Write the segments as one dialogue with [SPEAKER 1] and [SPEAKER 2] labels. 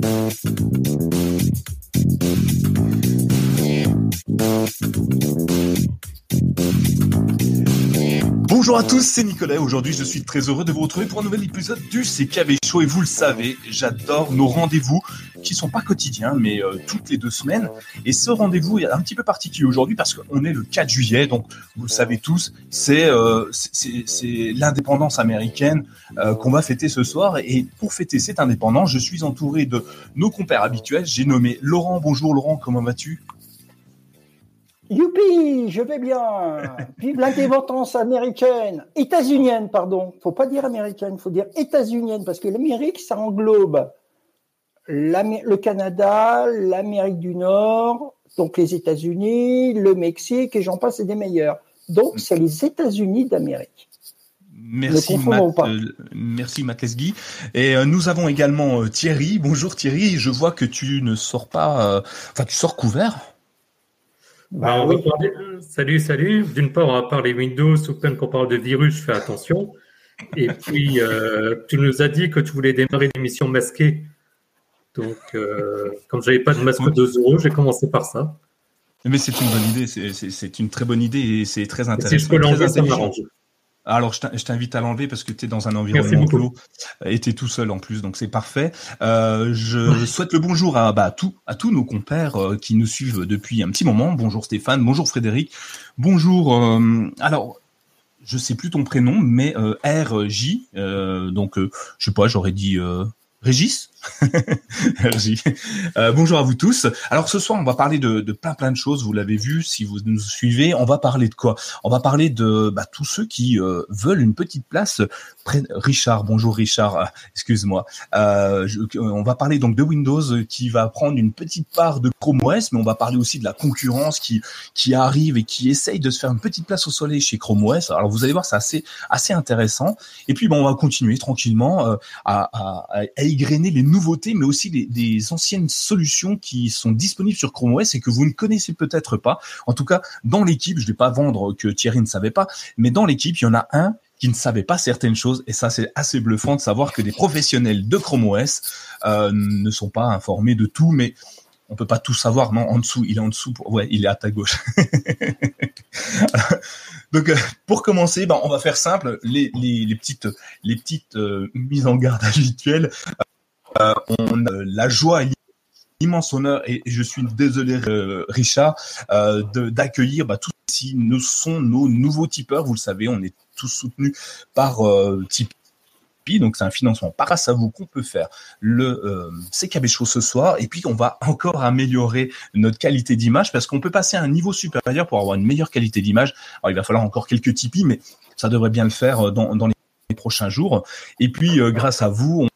[SPEAKER 1] Thank you. Bonjour à tous, c'est Nicolas. Aujourd'hui, je suis très heureux de vous retrouver pour un nouvel épisode du CKV Show. Et vous le savez, j'adore nos rendez-vous qui sont pas quotidiens, mais euh, toutes les deux semaines. Et ce rendez-vous est un petit peu particulier aujourd'hui parce qu'on est le 4 juillet. Donc, vous le savez tous, c'est euh, l'indépendance américaine euh, qu'on va fêter ce soir. Et pour fêter cette indépendance, je suis entouré de nos compères habituels. J'ai nommé Laurent. Bonjour Laurent, comment vas-tu?
[SPEAKER 2] Youpi, je vais bien. Vive l'indépendance américaine, états-unienne, pardon. Faut pas dire américaine, faut dire états-unienne parce que l'Amérique, ça englobe le Canada, l'Amérique du Nord, donc les États-Unis, le Mexique et j'en passe et des meilleurs. Donc c'est les États-Unis d'Amérique.
[SPEAKER 1] Merci Matt, euh, merci Matt Lesguy. Et euh, nous avons également euh, Thierry. Bonjour Thierry, je vois que tu ne sors pas, enfin tu sors couvert.
[SPEAKER 3] Bah, salut, salut. D'une part, on va parler Windows, sous peine qu'on parle de virus, je fais attention. Et puis, euh, tu nous as dit que tu voulais démarrer l'émission masquée. Donc, euh, comme je n'avais pas de masque de 2 euros, j'ai commencé par ça.
[SPEAKER 1] Mais c'est une bonne idée, c'est une très bonne idée et c'est très intéressant. si je peux l'enlever, ça m'arrange. Alors, je t'invite à l'enlever parce que tu es dans un environnement clos et tu es tout seul en plus, donc c'est parfait. Euh, je souhaite le bonjour à, bah, tout, à tous nos compères euh, qui nous suivent depuis un petit moment. Bonjour Stéphane, bonjour Frédéric, bonjour. Euh, alors, je sais plus ton prénom, mais RJ, donc je sais pas, j'aurais dit Régis euh, bonjour à vous tous. Alors ce soir, on va parler de, de plein plein de choses. Vous l'avez vu, si vous nous suivez, on va parler de quoi? On va parler de bah, tous ceux qui euh, veulent une petite place. Richard, bonjour Richard, euh, excuse-moi. Euh, on va parler donc de Windows qui va prendre une petite part de Chrome OS, mais on va parler aussi de la concurrence qui qui arrive et qui essaye de se faire une petite place au soleil chez Chrome OS. Alors vous allez voir, c'est assez assez intéressant. Et puis bon, on va continuer tranquillement à, à, à égrener les nouveaux mais aussi des, anciennes solutions qui sont disponibles sur Chrome OS et que vous ne connaissez peut-être pas. En tout cas, dans l'équipe, je ne vais pas vendre que Thierry ne savait pas, mais dans l'équipe, il y en a un qui ne savait pas certaines choses et ça c'est assez bluffant de savoir que des professionnels de Chrome OS euh, ne sont pas informés de tout, mais on peut pas tout savoir. Non, en dessous, il est en dessous. Ouais, il est à ta gauche. Donc, euh, pour commencer, ben, on va faire simple. Les, petites, les petites euh, mises en garde habituelles. Euh, on a la joie et l'immense honneur, et je suis désolé euh, Richard, euh, d'accueillir bah, tous ici, nous sont nos nouveaux tipeurs, vous le savez, on est tous soutenus par Tipeee donc c'est un financement par grâce à vous qu'on peut faire le euh, CKB Show ce soir. Et puis on va encore améliorer notre qualité d'image parce qu'on peut passer à un niveau supérieur pour avoir une meilleure qualité d'image. Alors il va falloir encore quelques Tipeee, mais ça devrait bien le faire dans, dans les prochains jours. Et puis grâce à vous,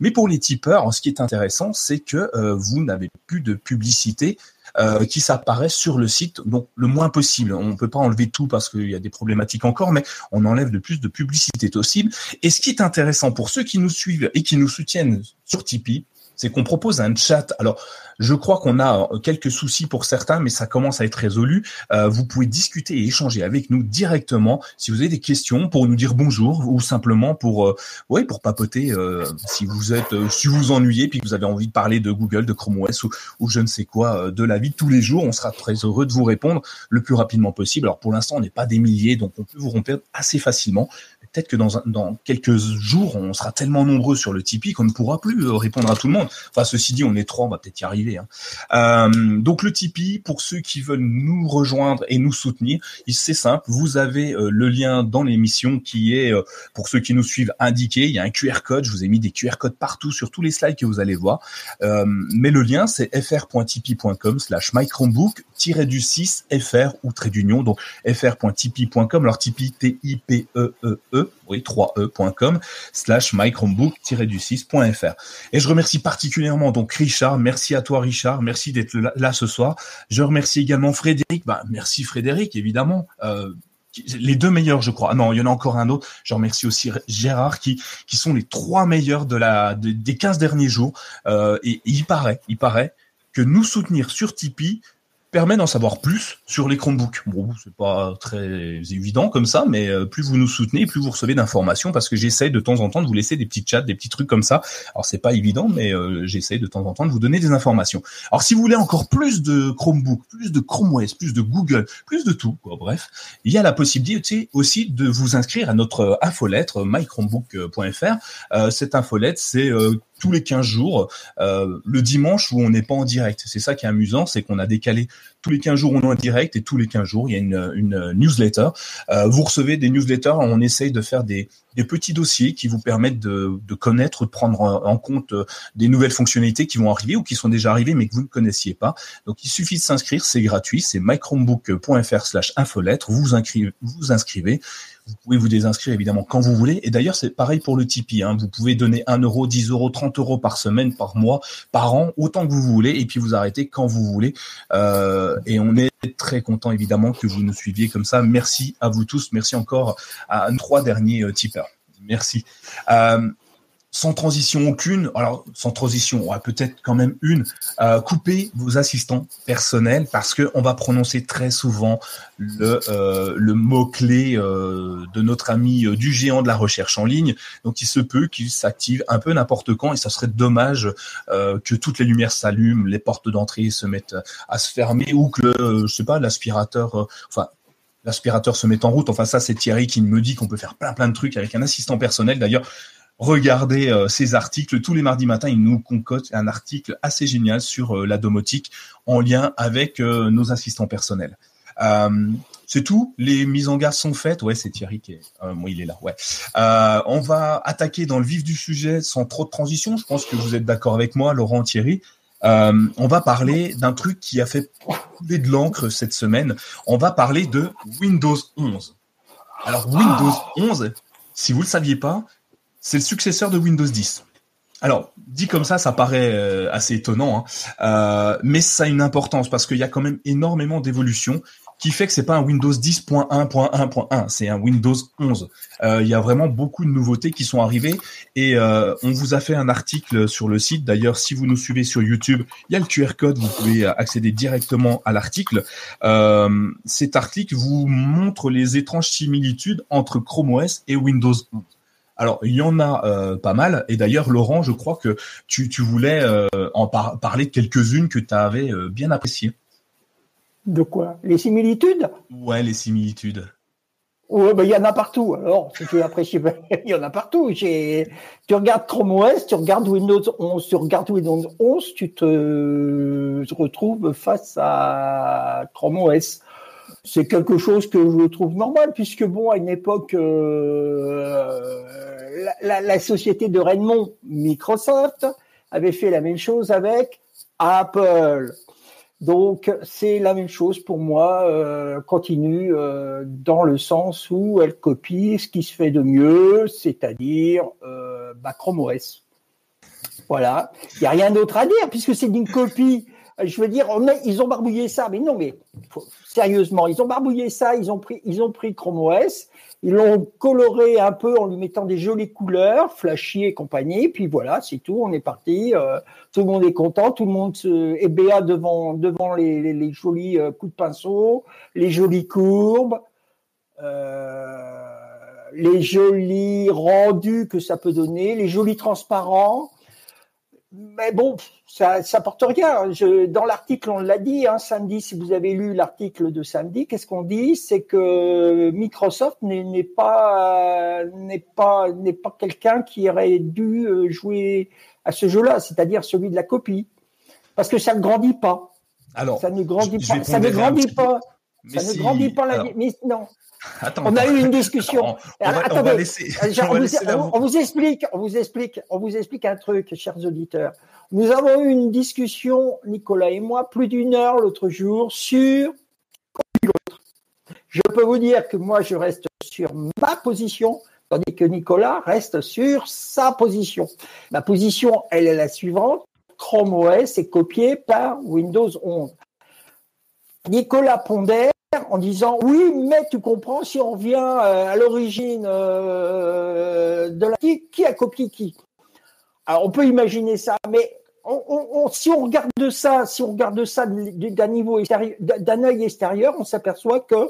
[SPEAKER 1] Mais pour les tipeurs, ce qui est intéressant, c'est que euh, vous n'avez plus de publicité euh, qui s'apparaît sur le site, donc le moins possible. On ne peut pas enlever tout parce qu'il y a des problématiques encore, mais on enlève le plus de publicité possible. Et ce qui est intéressant pour ceux qui nous suivent et qui nous soutiennent sur Tipeee, c'est qu'on propose un chat. Alors, je crois qu'on a euh, quelques soucis pour certains, mais ça commence à être résolu. Euh, vous pouvez discuter et échanger avec nous directement si vous avez des questions pour nous dire bonjour ou simplement pour, euh, ouais, pour papoter. Euh, si vous êtes, euh, si vous ennuyez puis que vous avez envie de parler de Google, de Chrome OS ou, ou je ne sais quoi de la vie de tous les jours, on sera très heureux de vous répondre le plus rapidement possible. Alors pour l'instant, on n'est pas des milliers, donc on peut vous rompre assez facilement peut-être que dans, dans quelques jours, on sera tellement nombreux sur le Tipeee qu'on ne pourra plus répondre à tout le monde. Enfin, ceci dit, on est trois, on va peut-être y arriver Hein. Euh, donc le Tipeee, pour ceux qui veulent nous rejoindre et nous soutenir, c'est simple, vous avez euh, le lien dans l'émission qui est, euh, pour ceux qui nous suivent, indiqué. Il y a un QR code, je vous ai mis des QR codes partout sur tous les slides que vous allez voir. mais le lien, c'est fr.tipeee.com slash microbook du 6 fr ou trait d'union, donc fr.tipeee.com, alors Tipeee, T-I-P-E-E-E, -E -E, oui, 3e.com, slash du 6.fr. Et je remercie particulièrement donc Richard, merci à toi Richard, merci d'être là, ce soir. Je remercie également Frédéric, bah, merci Frédéric, évidemment. Euh, les deux meilleurs, je crois. Ah non, il y en a encore un autre. Je remercie aussi Gérard, qui qui sont les trois meilleurs de la des 15 derniers jours. Euh, et, il paraît, il paraît que nous soutenir sur Tipeee, permet d'en savoir plus sur les Chromebooks. Bon, c'est pas très évident comme ça, mais euh, plus vous nous soutenez, plus vous recevez d'informations parce que j'essaye de temps en temps de vous laisser des petits chats, des petits trucs comme ça. Alors c'est pas évident, mais euh, j'essaye de temps en temps de vous donner des informations. Alors si vous voulez encore plus de Chromebook, plus de Chrome OS, plus de Google, plus de tout, bref, il y a la possibilité aussi de vous inscrire à notre infolettre mychromebook.fr. Euh, cette infolettre, c'est tous les 15 jours, euh, le dimanche où on n'est pas en direct. C'est ça qui est amusant, c'est qu'on a décalé tous les 15 jours on est en direct et tous les 15 jours il y a une, newsletter. Euh, vous recevez des newsletters, on essaye de faire des, des petits dossiers qui vous permettent de, de connaître, de prendre en compte euh, des nouvelles fonctionnalités qui vont arriver ou qui sont déjà arrivées mais que vous ne connaissiez pas. Donc il suffit de s'inscrire, c'est gratuit, c'est mychromebook.fr slash infolettre, vous inscrivez, vous inscrivez vous pouvez vous désinscrire évidemment quand vous voulez. Et d'ailleurs, c'est pareil pour le Tipeee. Hein. Vous pouvez donner 1 euro, 10 euros, 30 euros par semaine, par mois, par an, autant que vous voulez. Et puis vous arrêtez quand vous voulez. Euh, et on est très content évidemment que vous nous suiviez comme ça. Merci à vous tous. Merci encore à nos trois derniers euh, tipeurs. Merci. Euh, sans transition aucune, alors sans transition, on peut-être quand même une, euh, coupez vos assistants personnels parce que on va prononcer très souvent le, euh, mot-clé euh, de notre ami du géant de la recherche en ligne. Donc il se peut qu'il s'active un peu n'importe quand et ça serait dommage que toutes les lumières s'allument, les portes d'entrée se mettent à se fermer ou que, je sais pas, l'aspirateur, enfin l'aspirateur se met en route. Enfin ça c'est Thierry qui me dit qu'on peut faire plein plein de trucs avec un assistant personnel. D'ailleurs, regardez euh, ces articles. Tous les mardis matins, il nous concocte un article assez génial sur euh, la domotique en lien avec euh, nos assistants personnels. c'est tout. Les mises en garde sont faites. Ouais, c'est Thierry qui est. il est là. Ouais. on va attaquer dans le vif du sujet sans trop de transition. Je pense que vous êtes d'accord avec moi, Laurent, Thierry. on va parler d'un truc qui a fait couler de l'encre cette semaine. On va parler de Windows 11. Alors Windows 11, si vous le saviez pas, c'est le successeur de Windows 10. Alors, dit comme ça, ça paraît euh, assez étonnant, hein. euh, mais ça a une importance parce qu'il y a quand même énormément d'évolutions qui fait que c'est pas un Windows 10.1.1.1, c'est un Windows 11. Euh, il y a vraiment beaucoup de nouveautés qui sont arrivées et on vous a fait un article sur le site. D'ailleurs, si vous nous suivez sur YouTube, il y a le QR code, vous pouvez accéder directement à l'article. cet article vous montre les étranges similitudes entre Chrome OS et Windows 11. Alors, il y en a euh, pas mal. Et d'ailleurs, Laurent, je crois que tu, voulais euh, en parler de quelques-unes que tu avais euh, bien appréciées.
[SPEAKER 2] De quoi? Les similitudes?
[SPEAKER 1] Ouais, les similitudes.
[SPEAKER 2] Ouais, ben, il y en a partout. Alors, si tu apprécies, il y en a partout. Tu regardes Chrome OS, tu regardes Windows 11, tu regardes Windows 11, tu te retrouves face à Chrome OS c'est quelque chose que je trouve normal, puisque bon, à une époque, euh, la, société de Raymond, Microsoft, avait fait la même chose avec Apple. Donc c'est la même chose pour moi, euh, continue euh, dans le sens où elle copie ce qui se fait de mieux, c'est-à-dire Chrome OS. Voilà, il n'y a rien d'autre à dire puisque c'est une copie je veux dire, ils ont barbouillé ça, mais non, mais sérieusement, ils ont barbouillé ça, ils ont pris, ils ont pris Chrome OS, ils l'ont coloré un peu en lui mettant des jolies couleurs, flashy et compagnie, puis voilà, c'est tout, on est parti, euh, tout le monde est content, tout le monde se, est béat devant, devant les, jolis euh, coups de pinceau, les jolies courbes, euh, les jolis rendus que ça peut donner, les jolis transparents mais bon, ça, ça porte rien. Je, dans l'article, on l'a dit, hein, samedi, si vous avez lu l'article de samedi, qu'est-ce qu'on dit? C'est que Microsoft n'est pas n'est pas n'est pas quelqu'un qui aurait dû euh, jouer à ce jeu-là, c'est-à-dire celui de la copie, parce que ça ne grandit pas.
[SPEAKER 1] Alors,
[SPEAKER 2] ça ne grandit pas. Ça ne grandit pas. Ça ne grandit pas la. Mais non, on a eu une discussion. Attendez, on, vous explique, on vous explique, on vous explique un truc, chers auditeurs. Nous avons eu une discussion, Nicolas et moi, plus d'une heure l'autre jour sur l'autre. Je peux vous dire que moi, je reste sur ma position, tandis que Nicolas reste sur sa position. Ma position, elle est la suivante. Chrome OS est copié par Windows 11. Nicolas pondère en disant oui, mais tu comprends, si on vient euh, à l'origine euh, de la qui a copié qui? Alors on peut imaginer ça, mais si on regarde ça, si on regarde ça d'un niveau extérieur, d'un œil extérieur, on s'aperçoit que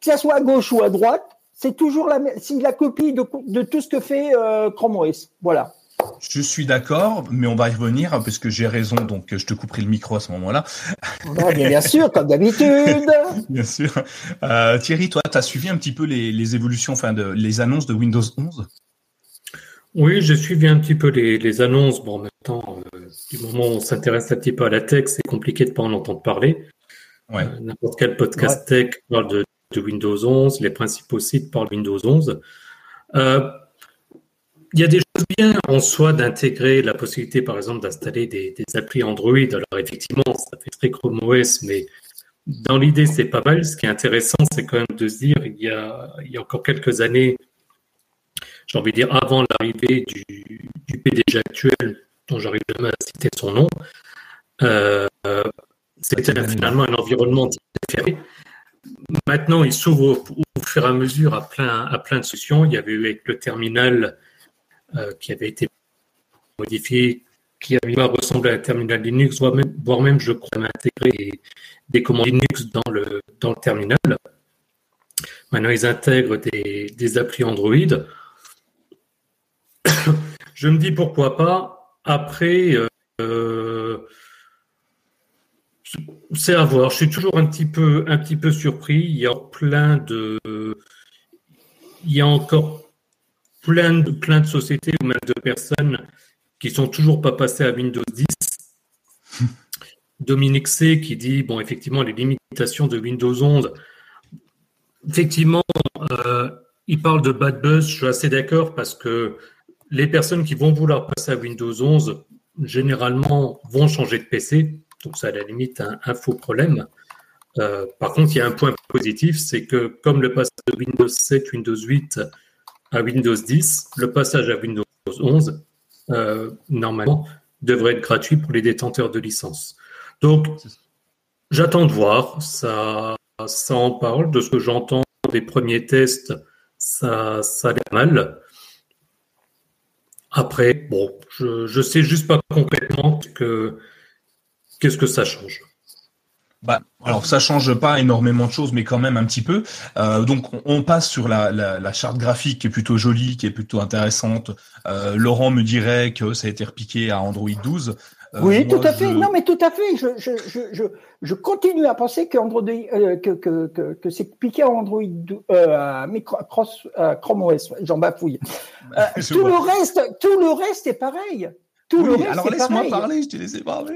[SPEAKER 2] que ce soit à gauche ou à droite, c'est toujours la, la copie de, tout ce que fait euh, Chrome OS. Voilà.
[SPEAKER 1] Je suis d'accord, mais on va y revenir parce que j'ai raison, donc je te couperai le micro à ce moment-là.
[SPEAKER 2] bien, sûr, comme d'habitude.
[SPEAKER 1] bien sûr. Euh, Thierry, toi, tu as suivi un petit peu les, les, évolutions, enfin, de, les annonces de Windows 11
[SPEAKER 3] Oui, j'ai suivi un petit peu les, les annonces. Bon, en même temps, euh, du moment où on s'intéresse un petit peu à la tech, c'est compliqué de pas en entendre parler. Ouais. Euh, n'importe quel podcast tech parle de, de, Windows 11, les principaux sites parlent de Windows 11. Euh, il y a des choses bien en soi d'intégrer la possibilité, par exemple, d'installer des, des, applis Android. Alors effectivement, ça fait très Chrome OS, mais dans l'idée, c'est pas mal. Ce qui est intéressant, c'est quand même de se dire, il y a, il y a encore quelques années, j'ai envie de dire avant l'arrivée du, du, PDG actuel, dont j'arrive jamais à citer son nom, euh, c'était finalement un environnement différé. Maintenant, il s'ouvre au, au, fur et à mesure à plein, à plein de solutions. Il y avait eu avec le terminal euh, qui avait été modifié, qui avait ressemblé à un terminal Linux, voire même, voire même je crois, intégrer des, commandes Linux dans le, dans le terminal. Maintenant, ils intègrent des, des applis Android. je me dis pourquoi pas. Après, euh, c'est à voir. Je suis toujours un petit peu, un petit peu surpris. Il y a plein de, il y a encore plein de, plein de sociétés ou même de personnes qui sont toujours pas passées à Windows 10. Dominique C qui dit bon effectivement les limitations de Windows 11. Effectivement, euh, il parle de bad buzz. Je suis assez d'accord parce que les personnes qui vont vouloir passer à Windows 11 généralement vont changer de PC. Donc ça à la limite un, un faux problème. Euh, par contre, il y a un point positif, c'est que comme le passage de Windows 7, Windows 8 Windows 10, le passage à Windows 11, euh, normalement, devrait être gratuit pour les détenteurs de licence. Donc, j'attends de voir. Ça, ça en parle. De ce que j'entends des premiers tests, ça, ça a l'air mal. Après, bon, je, je sais juste pas complètement que qu'est-ce que ça change.
[SPEAKER 1] Bah, alors ça change pas énormément de choses, mais quand même un petit peu. Euh, donc on passe sur la, la, la, charte graphique qui est plutôt jolie, qui est plutôt intéressante. Euh, Laurent me dirait que ça a été repiqué à Android 12.
[SPEAKER 2] Euh, oui, tout à fait. Non, mais tout à fait. Je, je, je, je continue à penser que, Android, euh, que, que, que, que c'est piqué à Android, euh, à, Cross, Chrome OS. J'en bafouille. tout le reste, tout le reste est pareil. Tout oui,
[SPEAKER 1] alors laisse-moi parler, je t'ai laissé parler.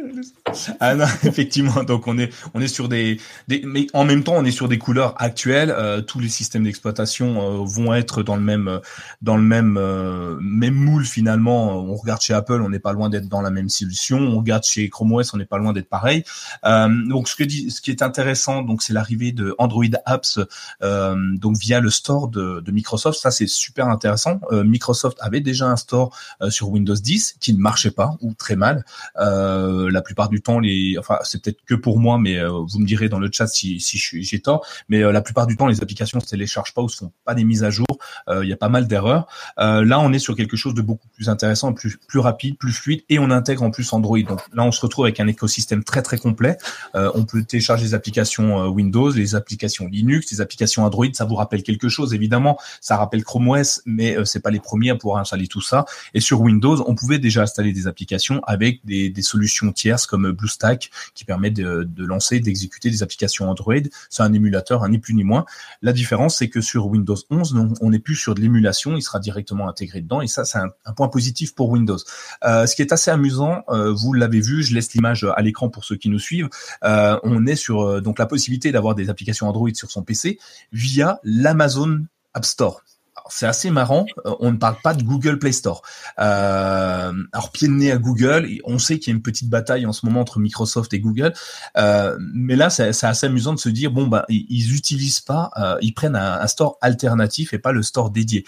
[SPEAKER 1] Ah non, effectivement, donc on est on est sur des, des mais en même temps on est sur des couleurs actuelles. Euh, tous les systèmes d'exploitation euh, vont être dans le même dans le même euh, même moule finalement. On regarde chez Apple, on n'est pas loin d'être dans la même solution. On regarde chez Chrome OS, on n'est pas loin d'être pareil. Euh, donc ce que dit, ce qui est intéressant, donc c'est l'arrivée de Android Apps donc via le store de, de Microsoft. Ça c'est super intéressant. Microsoft avait déjà un store sur Windows 10 qui ne marche pas ou très mal. Euh, la plupart du temps, les, enfin, c'est peut-être que pour moi, mais euh, vous me direz dans le chat si, j'ai tort. Mais euh, la plupart du temps, les applications se téléchargent pas ou se font pas des mises à jour. Il y a pas mal d'erreurs. là, on est sur quelque chose de beaucoup plus intéressant, plus plus rapide, plus fluide, et on intègre en plus Android. Donc là, on se retrouve avec un écosystème très très complet. on peut télécharger les applications Windows, les applications Linux, les applications Android. Ça vous rappelle quelque chose, évidemment. Ça rappelle Chrome OS, mais c'est pas les premiers à pouvoir installer tout ça. Et sur Windows, on pouvait déjà installer des applications avec des, solutions tierces comme BlueStack qui permet de, lancer, d'exécuter des applications Android. C'est un émulateur, un ni plus ni moins. La différence, c'est que sur Windows 11, on n'est plus sur de l'émulation, il sera directement intégré dedans et ça, c'est un, point positif pour Windows. Euh, ce qui est assez amusant, euh, vous l'avez vu, je laisse l'image à l'écran pour ceux qui nous suivent. Euh, on est sur donc la possibilité d'avoir des applications Android sur son PC via l'Amazon App Store c'est assez marrant. Euh, on ne parle pas de Google Play Store. Euh, alors pied de nez à Google, on sait qu'il y a une petite bataille en ce moment entre Microsoft et Google, euh, mais là c'est assez amusant de se dire bon bah ils utilisent pas, euh, ils prennent un, store alternatif et pas le store dédié.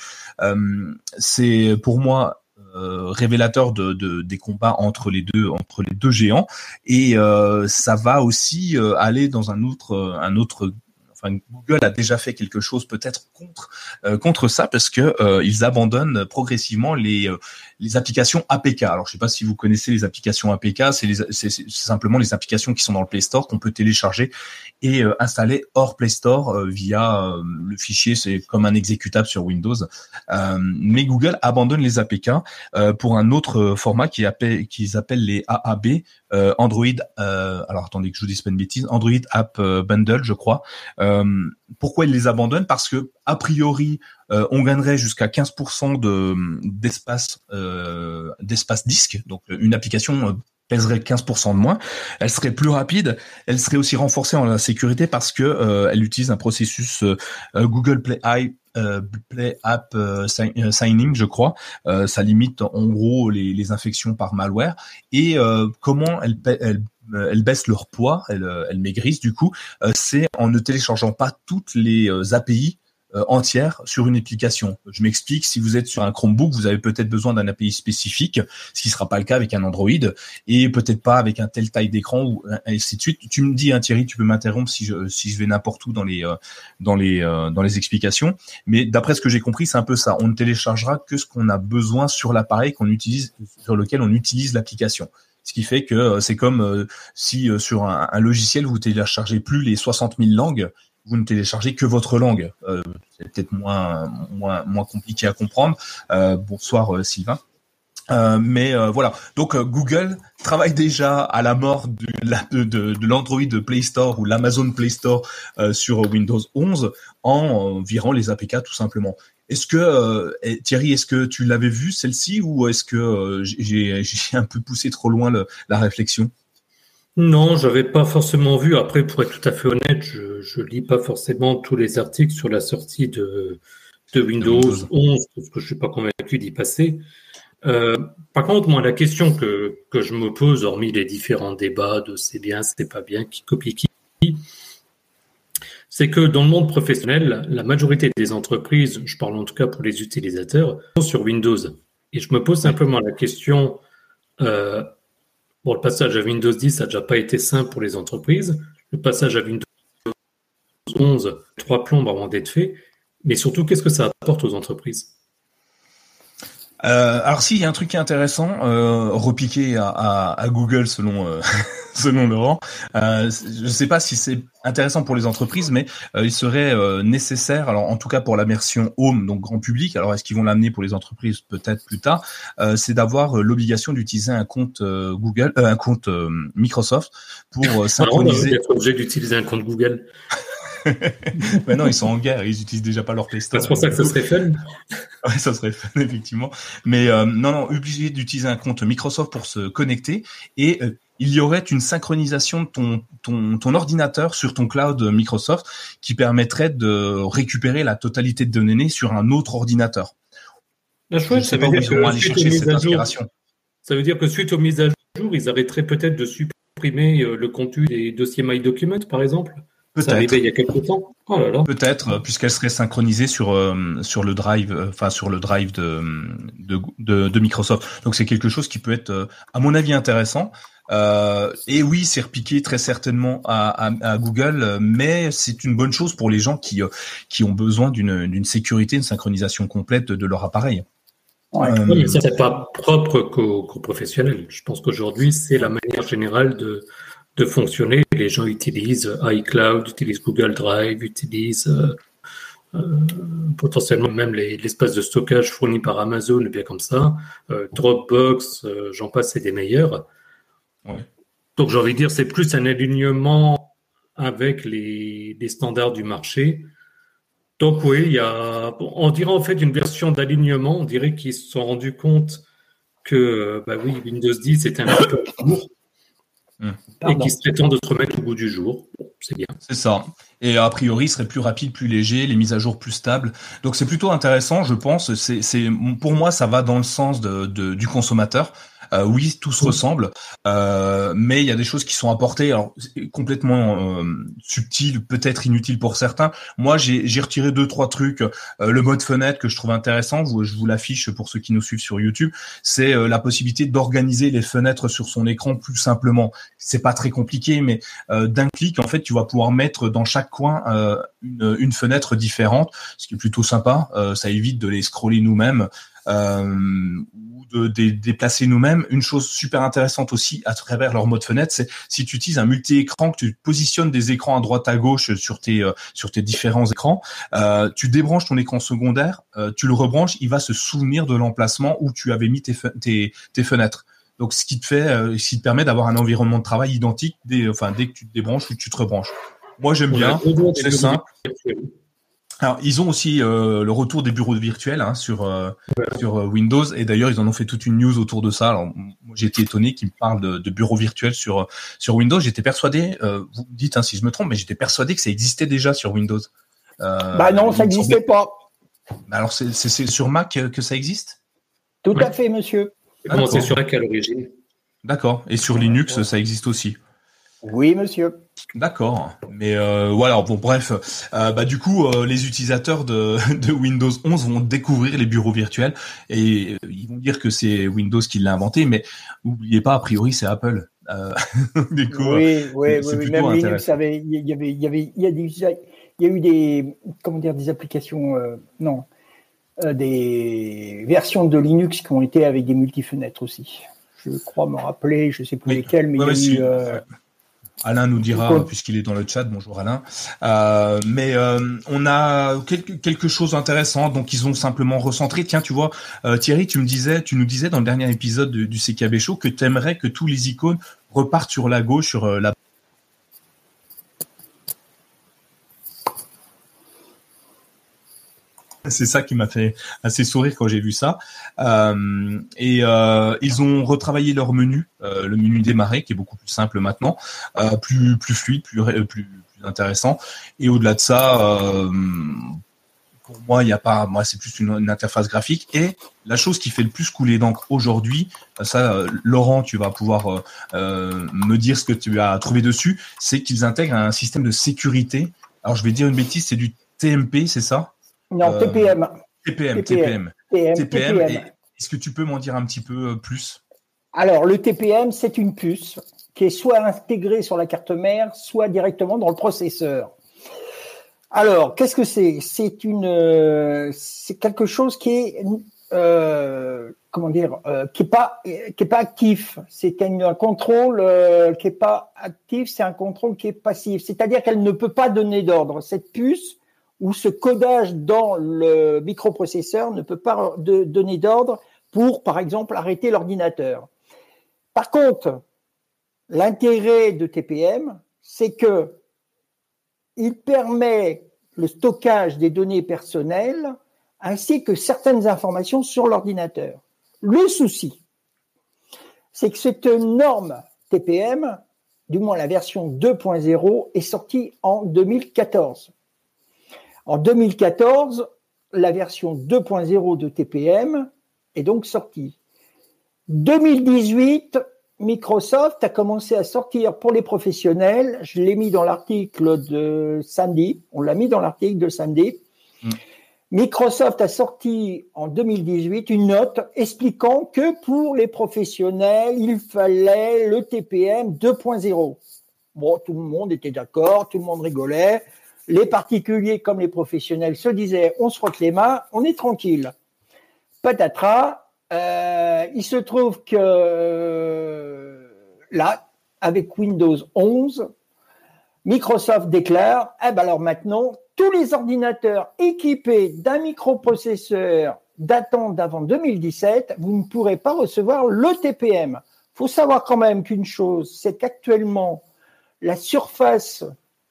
[SPEAKER 1] C'est pour moi révélateur de, de, des combats entre les deux géants et ça va aussi aller dans un autre Google a déjà fait quelque chose peut-être contre contre ça parce que ils abandonnent progressivement les les applications APK. Alors je sais pas si vous connaissez les applications APK, c'est simplement les applications qui sont dans le Play Store qu'on peut télécharger et installer hors Play Store via le fichier, c'est comme un exécutable sur Windows. mais Google abandonne les APK pour un autre format qui appelle qu'ils appellent les AAB, Android. alors attendez que je vous dise une bêtise, Android App Bundle, je crois. pourquoi ils les abandonnent? Parce que a priori, euh, on gagnerait jusqu'à 15% de d'espace euh, d'espace disque. Donc une application euh, pèserait 15% de moins. Elle serait plus rapide. Elle serait aussi renforcée en la sécurité parce que elle utilise un processus Google Play Play App Signing, je crois. ça limite en gros les, infections par malware. Et comment elle, elle, elle baisse leur poids, elle, elle maigrissent du coup, c'est en ne téléchargeant pas toutes les API euh, entière sur une application. Je m'explique, si vous êtes sur un Chromebook, vous avez peut-être besoin d'un API spécifique, ce qui ne sera pas le cas avec un Android, et peut-être pas avec un tel taille d'écran, ou ainsi de suite. Tu me dis, hein, Thierry, tu peux m'interrompre si je, si je vais n'importe où dans les, euh, dans, les, euh, dans les explications, mais d'après ce que j'ai compris, c'est un peu ça. On ne téléchargera que ce qu'on a besoin sur l'appareil qu'on utilise, sur lequel on utilise l'application. Ce qui fait que c'est comme si sur un, un, logiciel vous téléchargez plus les 60 000 langues, vous ne téléchargez que votre langue. Euh, c'est peut-être moins, moins, moins compliqué à comprendre. Euh, bonsoir euh, Sylvain. Euh, mais euh, voilà, donc Google travaille déjà à la mort de, de, de, l'Android Play Store ou l'Amazon Play Store sur Windows 11 en virant les APK tout simplement. Est-ce que Thierry, est-ce que tu l'avais vu celle-ci ou est-ce que j'ai un peu poussé trop loin la réflexion?
[SPEAKER 3] Non, j'avais pas forcément vu. Après, pour être tout à fait honnête, je, je lis pas forcément tous les articles sur la sortie de, de Windows 11 parce que je suis pas convaincu d'y passer. Euh, par contre, moi, la question que, que je me pose, hormis les différents débats de c'est bien, c'est pas bien, qui copie qui, c'est que dans le monde professionnel, la majorité des entreprises, je parle en tout cas pour les utilisateurs, sont sur Windows. Et je me pose simplement la question, euh, Bon, le passage à Windows 10, ça n'a déjà pas été simple pour les entreprises. Le passage à Windows 11, trois plombes avant d'être fait. Mais surtout, qu'est-ce que ça apporte aux entreprises?
[SPEAKER 1] Euh, alors si, il y a un truc qui est intéressant, euh, repiqué à, Google selon euh, selon Laurent. Euh, je ne sais pas si c'est intéressant pour les entreprises, mais il serait nécessaire, alors en tout cas pour la version Home, donc grand public. Alors est-ce qu'ils vont l'amener pour les entreprises peut-être plus tard C'est d'avoir l'obligation d'utiliser un compte Google, un compte Microsoft pour synchroniser.
[SPEAKER 3] D'utiliser un compte Google.
[SPEAKER 1] Maintenant, ils sont en guerre, ils utilisent déjà pas leur Play
[SPEAKER 3] C'est pour ça que ça serait fun.
[SPEAKER 1] ouais, ça serait fun, effectivement. Mais euh, non, non, obligé d'utiliser un compte Microsoft pour se connecter et euh, il y aurait une synchronisation de ton, ton, ton ordinateur sur ton cloud Microsoft qui permettrait de récupérer la totalité de données sur un autre ordinateur.
[SPEAKER 3] La chouette, ça veut dire que ça veut dire que suite aux mises à jour, ils arrêteraient peut-être de supprimer euh, le contenu des dossiers MyDocument, par exemple Peut-être. il y a quelques temps. Oh
[SPEAKER 1] Peut-être, euh, puisqu'elle serait synchronisée sur euh, sur le drive, euh, enfin sur le drive de, de, de, Microsoft. Donc c'est quelque chose qui peut être, à mon avis, intéressant. et oui, c'est repiqué très certainement à, à, Google, mais c'est une bonne chose pour les gens qui qui ont besoin d'une d'une sécurité, une synchronisation complète de, leur appareil.
[SPEAKER 3] Ouais. mais ça c'est pas propre qu'aux professionnels. Je pense qu'aujourd'hui c'est la manière générale de de fonctionner. Les gens utilisent iCloud, utilisent Google Drive, utilisent euh, euh, potentiellement même l'espace de stockage fourni par Amazon, bien comme ça. Euh, Dropbox, j'en passe, c'est des meilleurs. Donc j'ai envie de dire, c'est plus un alignement avec les, standards du marché. Donc oui, il y a, on dirait en fait une version d'alignement. On dirait qu'ils se sont rendus compte que, bah oui, Windows 10 était un peu et qui serait temps de se remettre au bout du jour. c'est bien.
[SPEAKER 1] C'est ça. Et a priori, il serait plus rapide, plus léger, les mises à jour plus stables. Donc c'est plutôt intéressant, je pense. C'est, pour moi, ça va dans le sens de, du consommateur. Euh, oui, tout se ressemble, euh, mais il y a des choses qui sont apportées, alors complètement euh, subtiles, peut-être inutiles pour certains. Moi, j'ai retiré deux trois trucs. le mode fenêtre que je trouve intéressant, je vous l'affiche pour ceux qui nous suivent sur YouTube, c'est la possibilité d'organiser les fenêtres sur son écran plus simplement. C'est pas très compliqué, mais d'un clic, en fait, tu vas pouvoir mettre dans chaque coin une, une, fenêtre différente, ce qui est plutôt sympa. ça évite de les scroller nous-mêmes ou de, déplacer nous-mêmes. Une chose super intéressante aussi à travers leur mode fenêtre, c'est si tu utilises un multi-écran, que tu positionnes des écrans à droite à gauche sur tes euh, sur tes différents écrans, euh, tu débranches ton écran secondaire, euh, tu le rebranches, il va se souvenir de l'emplacement où tu avais mis tes, tes, tes fenêtres. Donc, ce qui te fait, ce qui te permet d'avoir un environnement de travail identique dès, enfin, dès que tu te débranches ou que tu te rebranches. Moi, j'aime bien. C'est simple. Alors, ils ont aussi euh, le retour des bureaux virtuels hein, sur euh, sur euh, Windows et d'ailleurs ils en ont fait toute une news autour de ça. Alors, j'ai été étonné qu'ils me parlent de, de, bureaux virtuels sur sur Windows. J'étais persuadé, vous me dites hein, si je me trompe, mais j'étais persuadé que ça existait déjà sur Windows.
[SPEAKER 2] bah non, ça n'existait pas.
[SPEAKER 1] Alors c'est sur Mac que ça existe?
[SPEAKER 2] Tout à fait, monsieur.
[SPEAKER 3] C'est sur Mac à l'origine.
[SPEAKER 1] D'accord. Et sur Linux, ça existe aussi.
[SPEAKER 2] Oui, monsieur.
[SPEAKER 1] D'accord, mais euh, voilà. Bon, bref, euh, bah du coup, euh, les utilisateurs de, de, Windows 11 vont découvrir les bureaux virtuels et euh, ils vont dire que c'est Windows qui l'a inventé, mais n'oubliez pas, a priori, c'est Apple.
[SPEAKER 2] du coup, oui, oui, oui, même Linux avait, il y avait, il y avait, il y a des, il y a eu des, comment dire, des applications, non, des versions de Linux qui ont été avec des multifenêtres aussi. Je crois me rappeler, je sais plus lesquelles, mais il y a eu.
[SPEAKER 1] Alain nous dira, puisqu'il est dans le chat, bonjour Alain. Euh, mais euh, on a quelque, quelque chose d'intéressant, donc ils ont simplement recentré. Tiens, tu vois, euh, Thierry, tu me disais, tu nous disais dans le dernier épisode du, du CKB Show que tu aimerais que tous les icônes repartent sur la gauche, sur la C'est ça qui m'a fait assez sourire quand j'ai vu ça. Euh, et euh, ils ont retravaillé leur menu, euh, le menu démarrer qui est beaucoup plus simple maintenant, plus plus fluide, plus plus, plus intéressant. Et au-delà de ça, pour moi, il n'y a pas, moi c'est plus une, une, interface graphique. Et la chose qui fait le plus couler d'encre aujourd'hui, ça, Laurent, tu vas pouvoir me dire ce que tu as trouvé dessus, c'est qu'ils intègrent un système de sécurité. Alors je vais dire une bêtise, c'est du TMP, c'est ça?
[SPEAKER 2] Non, TPM.
[SPEAKER 1] TPM, TPM. TPM. Est-ce que tu peux m'en dire un petit peu euh, plus?
[SPEAKER 2] Alors, le TPM, c'est une puce qui est soit intégrée sur la carte mère, soit directement dans le processeur. Alors, qu'est-ce que c'est? C'est une, euh, c'est quelque chose qui est, euh, comment dire, qui est pas, qui est pas actif. C'est un, contrôle qui est pas actif. C'est un contrôle qui est passif. C'est-à-dire qu'elle ne peut pas donner d'ordre. Cette puce, où ce codage dans le microprocesseur ne peut pas donner d'ordre pour, par exemple, arrêter l'ordinateur. Par contre, l'intérêt de TPM, c'est que il permet le stockage des données personnelles ainsi que certaines informations sur l'ordinateur. Le souci, c'est que cette norme TPM, du moins la version 2.0, est sortie en 2014. En 2014, la version 2.0 de TPM est donc sortie. 2018, Microsoft a commencé à sortir pour les professionnels. Je l'ai mis dans l'article de samedi. On l'a mis dans l'article de samedi. Mm. Microsoft a sorti en 2018 une note expliquant que pour les professionnels, il fallait le TPM 2.0. Bon, tout le monde était d'accord, tout le monde rigolait les particuliers comme les professionnels se disaient on se frotte les mains, on est tranquille. Patatras, euh, il se trouve que euh, là, avec Windows 11, Microsoft déclare eh ben alors maintenant, tous les ordinateurs équipés d'un microprocesseur datant d'avant 2017, vous ne pourrez pas recevoir le TPM. Faut savoir quand même qu'une chose, c'est qu'actuellement, la Surface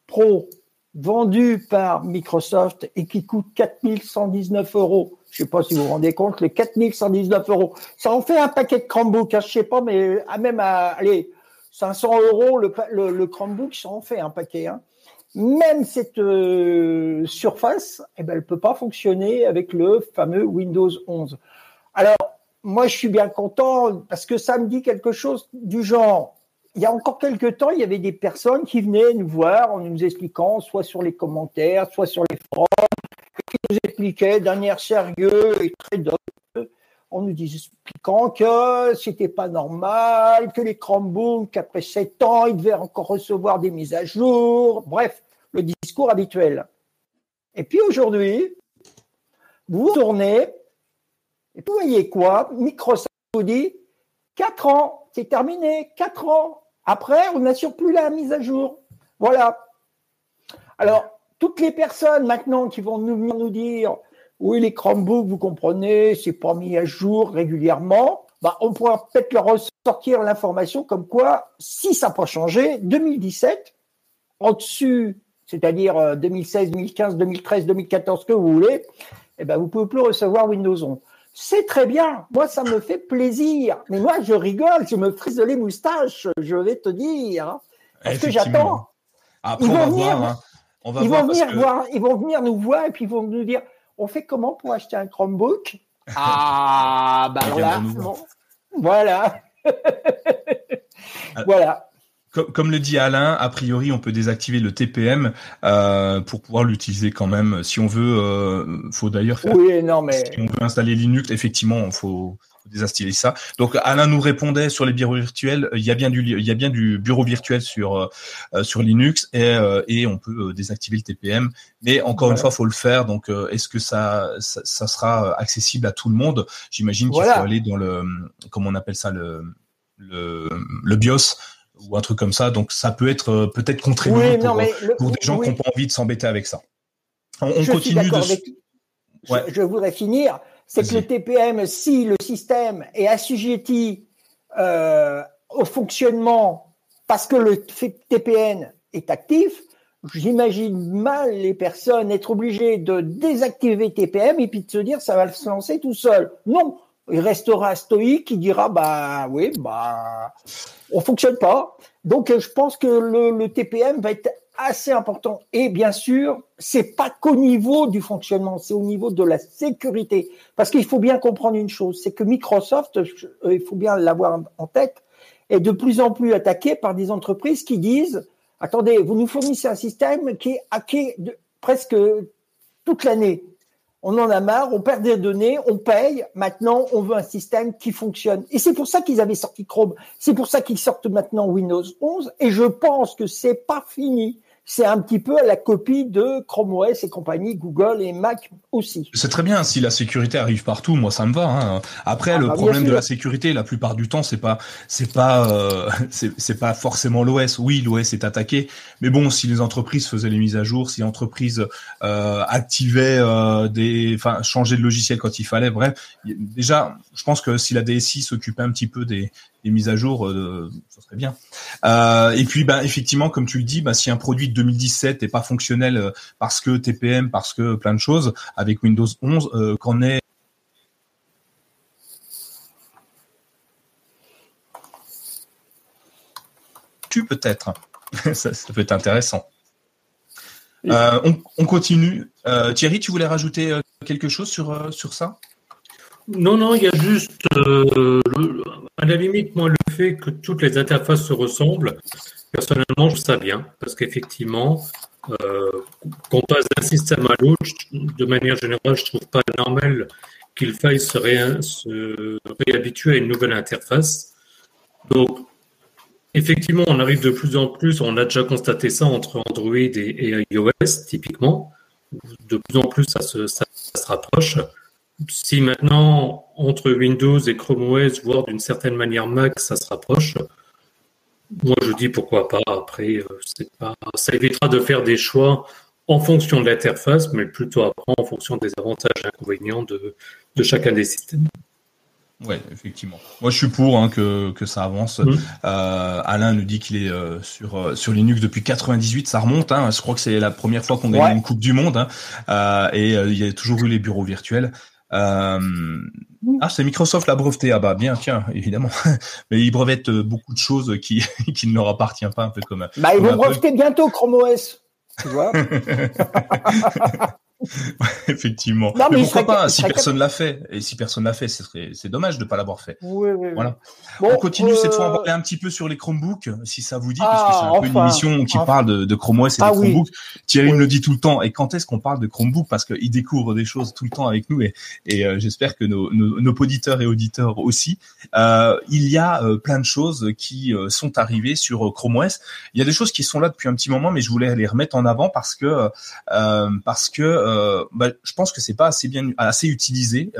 [SPEAKER 2] Pro vendu par Microsoft et qui coûte 4119 euros. Je sais pas si vous vous rendez compte, les 4119 euros. Ça en fait un paquet de Chromebook, hein, je sais pas, mais à même à, allez, 500 euros le, le, Chromebook, ça en fait un paquet. Hein. Même cette euh, surface, eh ben, elle peut pas fonctionner avec le fameux Windows 11. Alors, moi, je suis bien content parce que ça me dit quelque chose du genre. Il y a encore quelques temps, il y avait des personnes qui venaient nous voir en nous expliquant, soit sur les commentaires, soit sur les forums, qui nous expliquaient d'un air sérieux et très docile en nous expliquant que c'était pas normal, que les Chromebooks, après sept ans, ils devaient encore recevoir des mises à jour. Bref, le discours habituel. Et puis aujourd'hui, vous tournez et vous voyez quoi? Microsoft vous dit 4 ans, c'est terminé, 4 ans. Après, on n'assure plus la mise à jour. Voilà. Alors, toutes les personnes maintenant qui vont nous nous dire oui, les Chromebooks, vous comprenez, c'est pas mis à jour régulièrement, bah, on pourra peut-être leur ressortir l'information comme quoi, si ça n'a pas changé, 2017, au-dessus, c'est-à-dire 2016, 2015, 2013, 2014, que vous voulez, eh ben, vous pouvez plus recevoir Windows 11. C'est très bien. Moi, ça me fait plaisir. Mais moi, je rigole, je me frise les moustaches, je vais te dire. Parce que j'attends.
[SPEAKER 1] Après, ils vont venir,
[SPEAKER 2] hein. ils vont venir voir, ils vont venir nous voir et puis ils vont nous dire, on fait comment pour acheter un Chromebook? Ah, bah là, voilà.
[SPEAKER 1] Ah. voilà. Comme, le dit Alain, a priori, on peut désactiver le TPM euh, pour pouvoir l'utiliser quand même. Si on veut, euh, faut d'ailleurs faire.
[SPEAKER 2] Oui, non, mais.
[SPEAKER 1] Si on veut installer Linux, effectivement, il faut, désinstaller ça. Donc Alain nous répondait sur les bureaux virtuels, il y a bien du il y a bien du bureau virtuel sur euh, sur Linux et euh, et on peut désactiver le TPM. Mais encore une fois, faut le faire. Donc est-ce que ça, ça, sera accessible à tout le monde? J'imagine qu'il faut aller dans le comment on appelle ça le le, le BIOS ou un truc comme ça. Donc ça peut être euh, peut-être contraignant pour, des gens qui n'ont pas envie de s'embêter avec ça.
[SPEAKER 2] On, continue de. je, voudrais finir. C'est que le TPM, si le système est assujetti euh, au fonctionnement parce que le TPN est actif, j'imagine mal les personnes être obligées de désactiver TPM et puis de se dire ça va se lancer tout seul. Non, il restera stoïque, il dira bah oui, bah on fonctionne pas. Donc je pense que le, TPM va être assez important. Et bien sûr, c'est pas qu'au niveau du fonctionnement, c'est au niveau de la sécurité. Parce qu'il faut bien comprendre une chose, c'est que Microsoft, il faut bien l'avoir en tête, est de plus en plus attaqué par des entreprises qui disent attendez, vous nous fournissez un système qui est hacké de, presque toute l'année on en a marre, on perd des données, on paye. Maintenant, on veut un système qui fonctionne. Et c'est pour ça qu'ils avaient sorti Chrome. C'est pour ça qu'ils sortent maintenant Windows 11. Et je pense que c'est pas fini c'est un petit peu la copie de Chrome OS et compagnie, Google et Mac aussi.
[SPEAKER 1] C'est très bien si la sécurité arrive partout, moi ça me va. Hein. Après, ah, le bah, problème de la sécurité, la plupart du temps, c'est pas, c'est pas, euh, c'est pas forcément l'OS. Oui, l'OS est attaqué, mais bon, si les entreprises faisaient les mises à jour, si l'entreprise euh, activait euh, des, enfin, changeait de logiciel quand il fallait, bref, déjà, je pense que si la DSI s'occupait un petit peu des, mises à jour, euh, ça serait bien. Euh, et puis, bah, effectivement, comme tu le dis, bah, si un produit de 2017 n'est pas fonctionnel euh, parce que TPM, parce que plein de choses, avec Windows 11, euh, qu'en est tu peut-être. ça, peut être intéressant. on, on, continue. Thierry, tu voulais rajouter quelque chose sur, sur ça?
[SPEAKER 3] Non, non, il y a juste, euh, à la limite, moi, le fait que toutes les interfaces se ressemblent, personnellement, je ça bien, parce qu'effectivement, euh, qu'on passe d'un système à l'autre, de manière générale, je trouve pas normal qu'il faille se, réhabituer à une nouvelle interface. Donc, effectivement, on arrive de plus en plus, on a déjà constaté ça entre Android et, iOS, typiquement. De plus en plus, ça se rapproche si maintenant, entre Windows et Chrome OS, voire d'une certaine manière Mac, ça se rapproche, moi je dis pourquoi pas. Après, euh, pas, ça évitera de faire des choix en fonction de l'interface, mais plutôt après en fonction des avantages et inconvénients de, chacun des systèmes.
[SPEAKER 1] Oui, effectivement. Moi, je suis pour hein, que, ça avance. Mmh. Euh, Alain nous dit qu'il est euh, sur sur Linux depuis 98, ça remonte. Hein. je crois que c'est la première fois qu'on gagne une Coupe du Monde. Hein. et il y a toujours eu les bureaux virtuels. Euh, ah, c'est Microsoft la breveté. Ah bah bien, tiens, évidemment. Mais ils brevettent beaucoup de choses qui, qui ne leur appartiennent pas, un peu comme.
[SPEAKER 2] Bah, ils vont breveter bientôt Chrome OS. Tu vois
[SPEAKER 1] effectivement. mais, pourquoi pas Si personne l'a fait, et si personne l'a fait, c'est dommage de ne pas l'avoir fait.
[SPEAKER 2] Oui, oui,
[SPEAKER 1] voilà. on continue cette fois, on va euh, parler un petit peu sur les Chromebooks, si ça vous dit, parce que c'est un peu une émission qui parle de, de, Chrome OS et de ah Chromebooks. Thierry me le dit tout le temps. Et quand est-ce qu'on parle de Chromebook? Parce qu'il découvre des choses tout le temps avec nous, et, et euh, j'espère que nos, nos, nos, auditeurs et auditeurs aussi. Euh, il y a plein de choses qui sont arrivées sur Chrome OS. Il y a des choses qui sont là depuis un petit moment, mais je voulais les remettre en avant parce que parce que bah, je pense que c'est pas assez bien assez utilisé.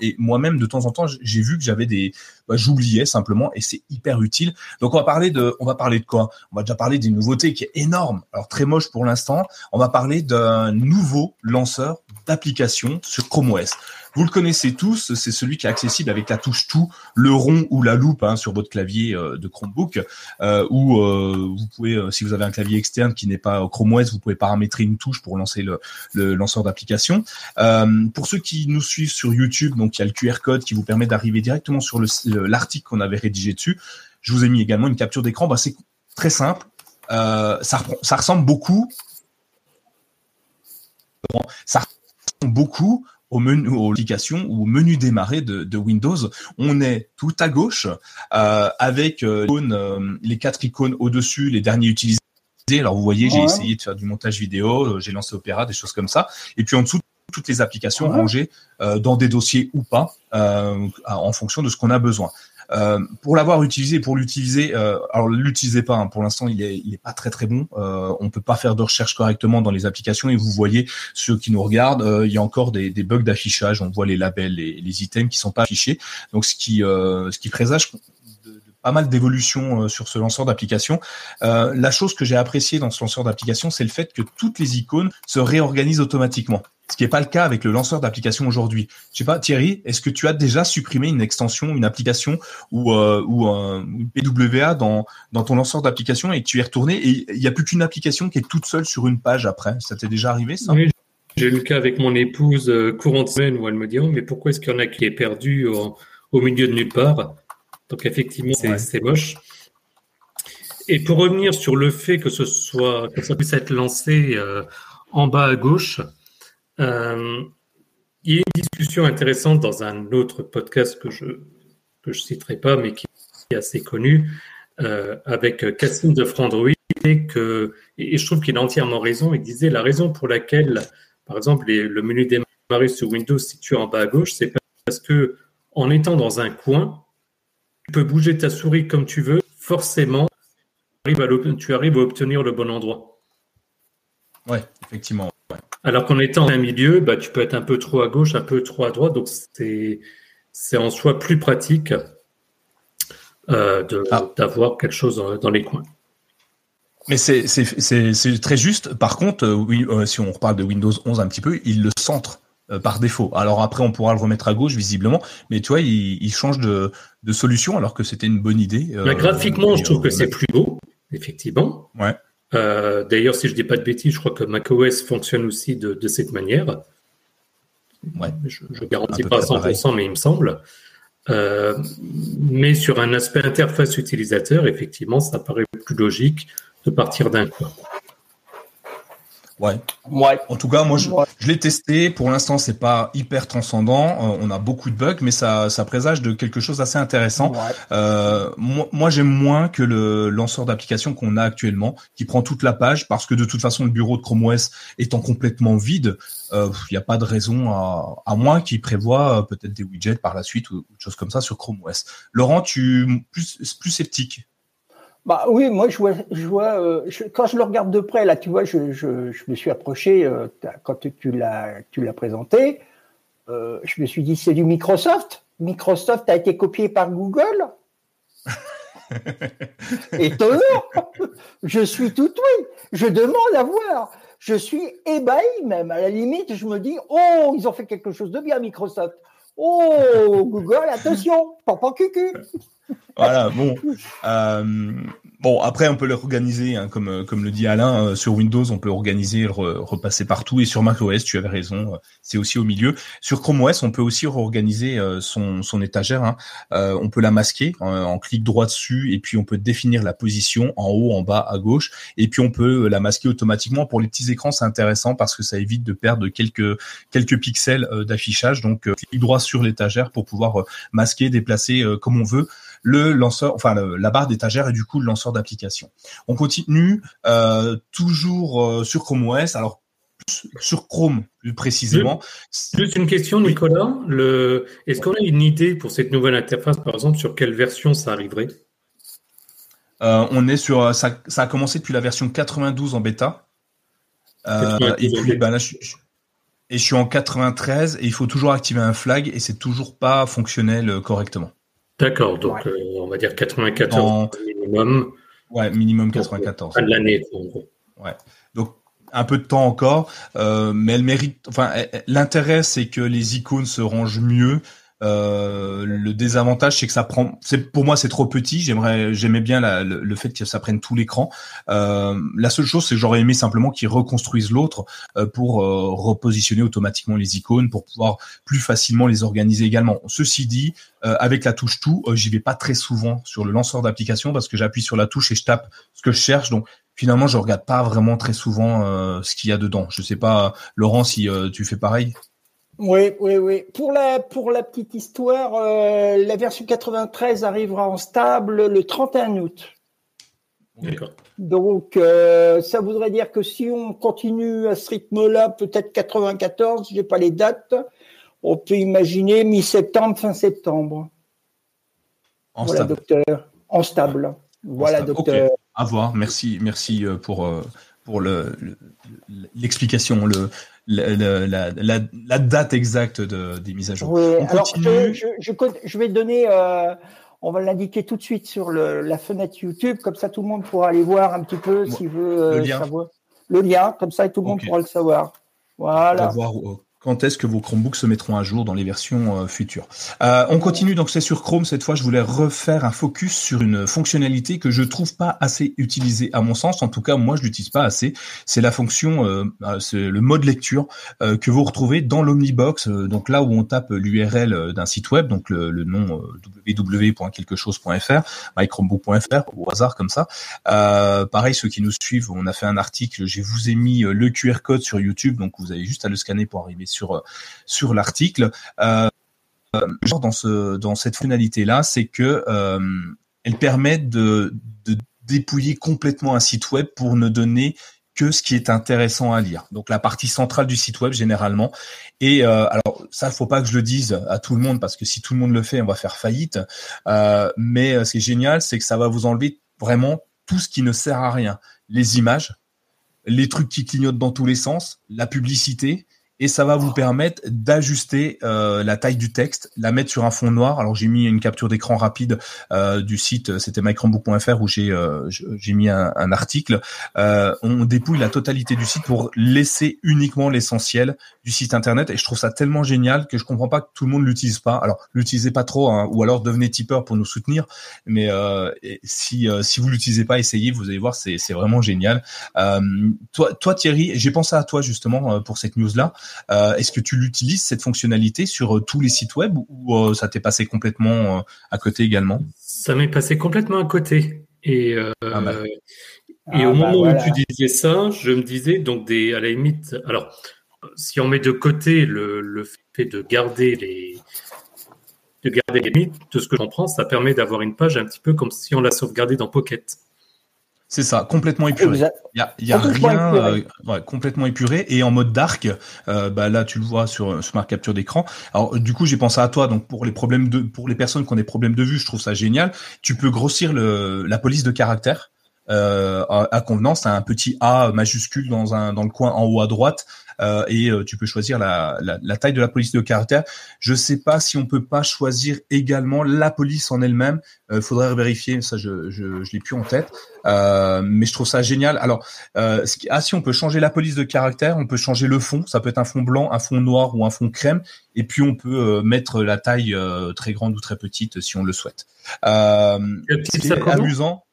[SPEAKER 1] et moi-même de temps en temps, j'ai vu que j'avais des bah, j'oubliais simplement et c'est hyper utile. Donc on va parler de on va parler de quoi? On va déjà parler d'une nouveauté qui est énorme. Alors très moche pour l'instant. On va parler d'un nouveau lanceur d'applications sur Chrome OS. Vous le connaissez tous, c'est celui qui est accessible avec la touche tout, le rond ou la loupe hein, sur votre clavier euh, de Chromebook, euh, ou euh, vous pouvez, si vous avez un clavier externe qui n'est pas Chrome OS, vous pouvez paramétrer une touche pour lancer le, le lanceur d'application. pour ceux qui nous suivent sur YouTube, donc il y a le QR code qui vous permet d'arriver directement sur l'article qu'on avait rédigé dessus. Je vous ai mis également une capture d'écran. Bah, c'est très simple. ça, ça ressemble beaucoup. Ça ressemble beaucoup au menu, aux applications ou au menu démarrer de, de, Windows. On est tout à gauche euh, avec euh, euh, les quatre icônes au-dessus, les derniers utilisés. Alors vous voyez, j'ai essayé de faire du montage vidéo, j'ai lancé Opera, des choses comme ça. Et puis en dessous, toutes les applications rangées dans des dossiers ou pas, en fonction de ce qu'on a besoin. Euh, pour l'avoir utilisé, pour l'utiliser, euh, alors l'utilisez pas. Hein, pour l'instant, il est, il est pas très très bon. Euh, on peut pas faire de recherche correctement dans les applications. Et vous voyez ceux qui nous regardent, euh, il y a encore des, des bugs d'affichage. On voit les labels, les, les, items qui sont pas affichés. Donc ce qui euh, ce qui présage pas mal d'évolutions sur ce lanceur d'application. Euh, la chose que j'ai appréciée dans ce lanceur d'application, c'est le fait que toutes les icônes se réorganisent automatiquement ce qui n'est pas le cas avec le lanceur d'application aujourd'hui. Je sais pas, Thierry, est-ce que tu as déjà supprimé une extension, une application ou, euh, un PWA dans, ton lanceur d'application et que tu es retourné et il n'y a plus qu'une application qui est toute seule sur une page après? Ça t'est déjà arrivé ça?
[SPEAKER 3] J'ai eu le cas avec mon épouse euh, courante semaine où elle me dit oh, mais pourquoi est-ce qu'il y en a qui est perdu au, milieu de nulle part? Donc effectivement, c'est moche. Et pour revenir sur le fait que ce soit que ça puisse être lancé euh, en bas à gauche, euh, il y a une discussion intéressante dans un autre podcast que je que je citerai pas, mais qui est assez connu, euh, avec Cassim de Frandroid, et, que, et je trouve qu'il a entièrement raison. Il disait la raison pour laquelle, par exemple, le menu démarrer sur Windows situé en bas à gauche, c'est parce que en étant dans un coin, tu peux bouger ta souris comme tu veux, forcément, tu arrives à obtenir le bon endroit.
[SPEAKER 1] Ouais, effectivement.
[SPEAKER 3] Alors qu'en étant un milieu, bah, tu peux être un peu trop à gauche, un peu trop à droite, donc c'est, c'est en soi plus pratique euh, ah. d'avoir quelque chose dans, les coins.
[SPEAKER 1] Mais c'est, c'est, très juste. Par contre, euh, oui, euh, si on reparle de Windows 11 un petit peu, il le centre par défaut. Alors après, on pourra le remettre à gauche visiblement, mais tu vois, il, change de, solution alors que c'était une bonne idée.
[SPEAKER 3] Bah, graphiquement, je trouve que c'est plus beau, effectivement.
[SPEAKER 1] Ouais.
[SPEAKER 3] Euh, d'ailleurs, si je dis pas de bêtises, je crois que macOS fonctionne aussi de, cette manière.
[SPEAKER 1] Ouais,
[SPEAKER 3] je ne garantis pas à 100%, mais il me semble. Euh, mais sur un aspect interface utilisateur, effectivement, ça paraît plus logique de partir d'un coin.
[SPEAKER 1] Ouais. Ouais. En tout cas, moi, je, je l'ai testé. Pour l'instant, c'est pas hyper transcendant. Euh, on a beaucoup de bugs, mais ça, ça présage de quelque chose d'assez intéressant. Euh, moi, moi j'aime moins que le lanceur d'application qu'on a actuellement, qui prend toute la page, parce que de toute façon, le bureau de Chrome OS étant complètement vide, il euh, n'y a pas de raison à, à moins qu'il prévoit euh, peut-être des widgets par la suite ou, ou choses comme ça sur Chrome OS. Laurent, tu plus plus sceptique
[SPEAKER 2] bah oui, moi je vois, je vois euh, quand je le regarde de près là, tu vois, je, je, je me suis approché euh, quand tu l'as tu l'as présenté, euh, je me suis dit c'est du Microsoft. Microsoft a été copié par Google. Étonnant. je suis tout oui. Je demande à voir. Je suis ébahi même. À la limite, je me dis oh ils ont fait quelque chose de bien Microsoft. Oh Google, attention, pampan cucu.
[SPEAKER 1] voilà, bon. Euh, bon, après, on peut l'organiser, hein, comme, comme le dit Alain, euh, sur Windows, on peut organiser, repasser partout. Et sur macOS, tu avais raison, euh, c'est aussi au milieu. Sur Chrome OS, on peut aussi réorganiser son, son étagère. Hein. on peut la masquer en, clic droit dessus, et puis on peut définir la position en haut, en bas, à gauche. Et puis on peut la masquer automatiquement. Pour les petits écrans, c'est intéressant parce que ça évite de perdre quelques, quelques pixels d'affichage. Donc, clic droit sur l'étagère pour pouvoir masquer, déplacer comme on veut le lanceur, enfin la barre d'étagère et du coup le lanceur d'application. On continue euh, toujours euh, sur Chrome OS. Alors sur Chrome plus précisément.
[SPEAKER 3] Juste une question, Nicolas. Le... Est-ce qu'on a une idée pour cette nouvelle interface, par exemple, sur quelle version ça arriverait?
[SPEAKER 1] Euh, On est sur ça, ça, a commencé depuis la version 92 en bêta. et puis ben là, je, et je suis en 93 et il faut toujours activer un flag et c'est toujours pas fonctionnel correctement.
[SPEAKER 3] D'accord, donc euh, on va dire 94 minimum.
[SPEAKER 1] Ouais, minimum 94.
[SPEAKER 3] Pas de l'année, en gros.
[SPEAKER 1] Ouais. Donc un peu de temps encore, euh, mais elle mérite. Enfin, l'intérêt c'est que les icônes se rangent mieux euh, le désavantage, c'est que ça prend. C'est pour moi, c'est trop petit. J'aimerais, j'aimais bien le, fait que ça prenne tout l'écran. Euh, la seule chose, c'est que j'aurais aimé simplement qu'ils reconstruisent l'autre euh, pour repositionner automatiquement les icônes, pour pouvoir plus facilement les organiser également. Ceci dit, avec la touche tout, j'y vais pas très souvent sur le lanceur d'application parce que j'appuie sur la touche et je tape ce que je cherche. Donc finalement, je regarde pas vraiment très souvent ce qu'il y a dedans. Je sais pas, Laurent, si tu fais pareil.
[SPEAKER 2] Oui, oui, oui. Pour la, pour la petite histoire, euh, la version 93 arrivera en stable le 31 août.
[SPEAKER 3] D'accord.
[SPEAKER 2] Donc, euh, ça voudrait dire que si on continue à ce rythme-là, peut-être 94, j'ai pas les dates, on peut imaginer mi-septembre, fin septembre.
[SPEAKER 1] En
[SPEAKER 2] voilà,
[SPEAKER 1] stable.
[SPEAKER 2] docteur. En stable. Voilà, docteur.
[SPEAKER 1] À voir. Merci, merci euh, pour, pour l'explication. Le, la, la, la, date exacte de, des mises à jour.
[SPEAKER 2] Oui, alors je, je, je, vais donner, euh, on va l'indiquer tout de suite sur le, la fenêtre YouTube, comme ça tout le monde pourra aller voir un petit peu s'il veut
[SPEAKER 1] euh, le lien.
[SPEAKER 2] savoir. Le lien, comme ça tout le monde pourra le savoir. Voilà.
[SPEAKER 1] Voir, quand est-ce que vos Chromebooks se mettront à jour dans les versions euh, futures. Euh, on continue donc c'est sur Chrome cette fois. Je voulais refaire un focus sur une fonctionnalité que je trouve pas assez utilisée à mon sens. En tout cas, moi je l'utilise pas assez. C'est la fonction, euh, c'est le mode lecture que vous retrouvez dans l'Omnibox. donc là où on tape l'URL d'un site web, donc le, le nom www.quelquechose.fr, mychromebook.fr au hasard comme ça. pareil, ceux qui nous suivent, on a fait un article. Je vous ai mis le QR code sur YouTube, donc vous avez juste à le scanner pour arriver sur sur l'article. Euh, dans ce dans cette finalité là, c'est que euh, elle permet de, dépouiller complètement un site web pour ne donner que ce qui est intéressant à lire. Donc la partie centrale du site web généralement. Et euh, alors ça, faut pas que je le dise à tout le monde parce que si tout le monde le fait, on va faire faillite. Euh, mais euh, ce qui est génial, c'est que ça va vous enlever vraiment tout ce qui ne sert à rien. Les images, les trucs qui clignotent dans tous les sens, la publicité, et ça va vous permettre d'ajuster euh, la taille du texte, la mettre sur un fond noir. Alors j'ai mis une capture d'écran rapide euh, du site, c'était mychromebook.fr où j'ai euh, j'ai mis un, article. Euh, on dépouille la totalité du site pour laisser uniquement l'essentiel du site internet et je trouve ça tellement génial que je comprends pas que tout le monde l'utilise pas. Alors l'utilisez pas trop hein, ou alors devenez tipeur pour nous soutenir. Mais euh, si si vous l'utilisez pas, essayez, vous allez voir, c'est c'est vraiment génial. toi toi Thierry, j'ai pensé à toi justement pour cette news là. Euh, est-ce que tu l'utilises cette fonctionnalité sur euh, tous les sites web ou euh, ça t'est passé complètement à côté également?
[SPEAKER 3] Ça m'est passé complètement à côté. Et, ah bah. et ah au bah moment où tu disais ça, je me disais donc des à la limite. Alors, si on met de côté le, fait de garder les de garder les limites, de ce que j'en prends, ça permet d'avoir une page un petit peu comme si on l'a sauvegardée dans Pocket.
[SPEAKER 1] C'est ça, complètement épuré. Il y a, y a rien, euh, ouais, complètement épuré et en mode dark. Euh, bah là, tu le vois sur, sur ma capture d'écran. Alors du coup, j'ai pensé à toi. Donc pour les problèmes de, pour les personnes qui ont des problèmes de vue, je trouve ça génial. Tu peux grossir le, la police de caractère. Euh, à, convenance, un petit A majuscule dans un dans le coin en haut à droite et tu peux choisir la, la, taille de la police de caractère. Je sais pas si on peut pas choisir également la police en elle-même. Il faudrait vérifier, ça je je, je l'ai plus en tête. mais je trouve ça génial. Alors, ah si on peut changer la police de caractère, on peut changer le fond. Ça peut être un fond blanc, un fond noir ou un fond crème. Et puis on peut mettre la taille très grande ou très petite si on le souhaite. Euh, c'est amusant.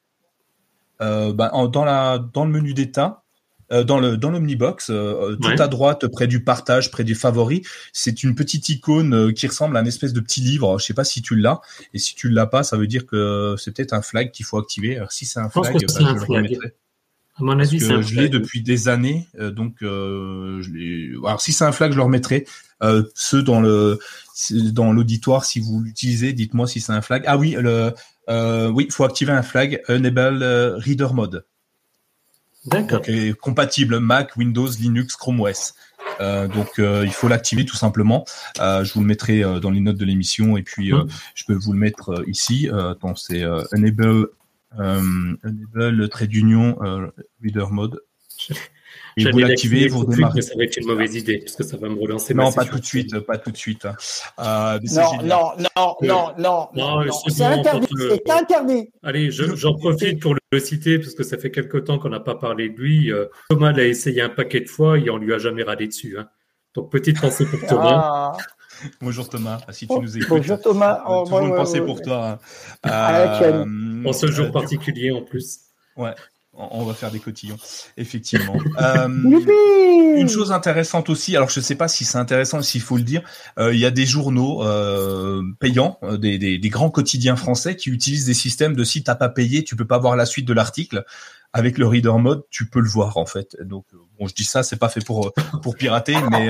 [SPEAKER 1] Euh, bah, dans, la, dans le menu d'état, euh, dans le dans l'omnibox, tout à droite, près du partage, près des favoris, c'est une petite icône qui ressemble à une espèce de petit livre. Je sais pas si tu l'as, et si tu l'as pas, ça veut dire que c'est peut-être un flag qu'il faut activer. Alors, si c'est un flag, je, bah, le remettrai. À mon avis, c'est je l'ai depuis des années, donc je Alors si c'est un flag, je le remettrai. ceux dans le dans l'auditoire, si vous l'utilisez, dites-moi si c'est un flag. Ah oui, le euh, oui, il faut activer un flag Enable euh, Reader Mode. D'accord. compatible Mac, Windows, Linux, Chrome OS. Euh, donc il faut l'activer tout simplement. je vous le mettrai dans les notes de l'émission et puis hum. je peux vous le mettre ici. attends, c'est enable enable trait d'union reader mode.
[SPEAKER 3] Et vous l'activez, vous démarrez. Ça va être une mauvaise idée, parce que ça va me relancer.
[SPEAKER 1] Non, pas tout de suite, pas tout de suite.
[SPEAKER 2] Euh, non, non, non, non, non, non, c'est interdit, c'est interdit.
[SPEAKER 3] Allez, j'en profite pour le citer, parce que ça fait quelque temps qu'on n'a pas parlé de lui. Euh, Thomas l'a essayé un paquet de fois et on lui a jamais râlé dessus. Hein. Donc, petite pensée pour Thomas.
[SPEAKER 1] Ah. Bonjour Thomas, si tu nous écoutes.
[SPEAKER 2] Bonjour Thomas.
[SPEAKER 1] Oh, toujours une pensée pour toi.
[SPEAKER 3] Euh, en ce jour particulier en plus.
[SPEAKER 1] Ouais on va faire des cotillons, effectivement. Euh, une chose intéressante aussi, alors je ne sais pas si c'est intéressant, s'il faut le dire, euh, il y a des journaux euh, payants, des, grands quotidiens français qui utilisent des systèmes de si t'as pas payé, tu peux pas voir la suite de l'article. Avec le reader mode, tu peux le voir en fait. Donc bon, je dis ça, c'est pas fait pour pour pirater, mais,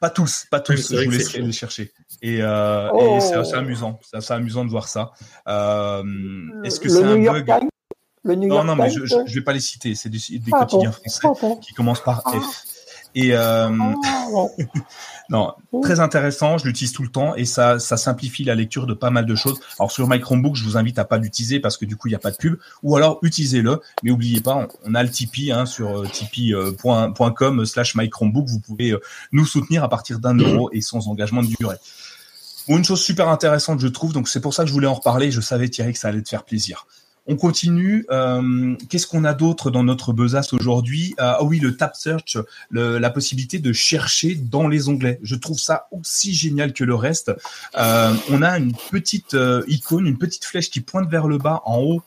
[SPEAKER 1] pas tous, pas tous. je vous laisserai les chercher. Et, oh. c'est amusant, c'est amusant de voir ça. Est-ce que c'est un bug non, non, mais je, ne vais pas les citer. C'est des, ah, quotidiens français qui commencent par ah. F. Et euh, ah, non, très intéressant. Je l'utilise tout le temps et ça, ça simplifie la lecture de pas mal de choses. Alors sur My Chromebook, je vous invite à pas l'utiliser parce que du coup il n'y a pas de pub. Ou alors utilisez-le, mais oubliez pas, on, a le Tipeee hein, sur euh, tipeee.com slash My Chromebook. Vous pouvez euh, nous soutenir à partir d'un euro et sans engagement de durée. une chose super intéressante, je trouve. Donc c'est pour ça que je voulais en reparler. Je savais Thierry que ça allait te faire plaisir. On continue. Euh, qu'est-ce qu'on a d'autre dans notre besace aujourd'hui? Euh, Ah oui, le tap search, la possibilité de chercher dans les onglets. Je trouve ça aussi génial que le reste. Euh, on a une petite icône, une petite flèche qui pointe vers le bas en haut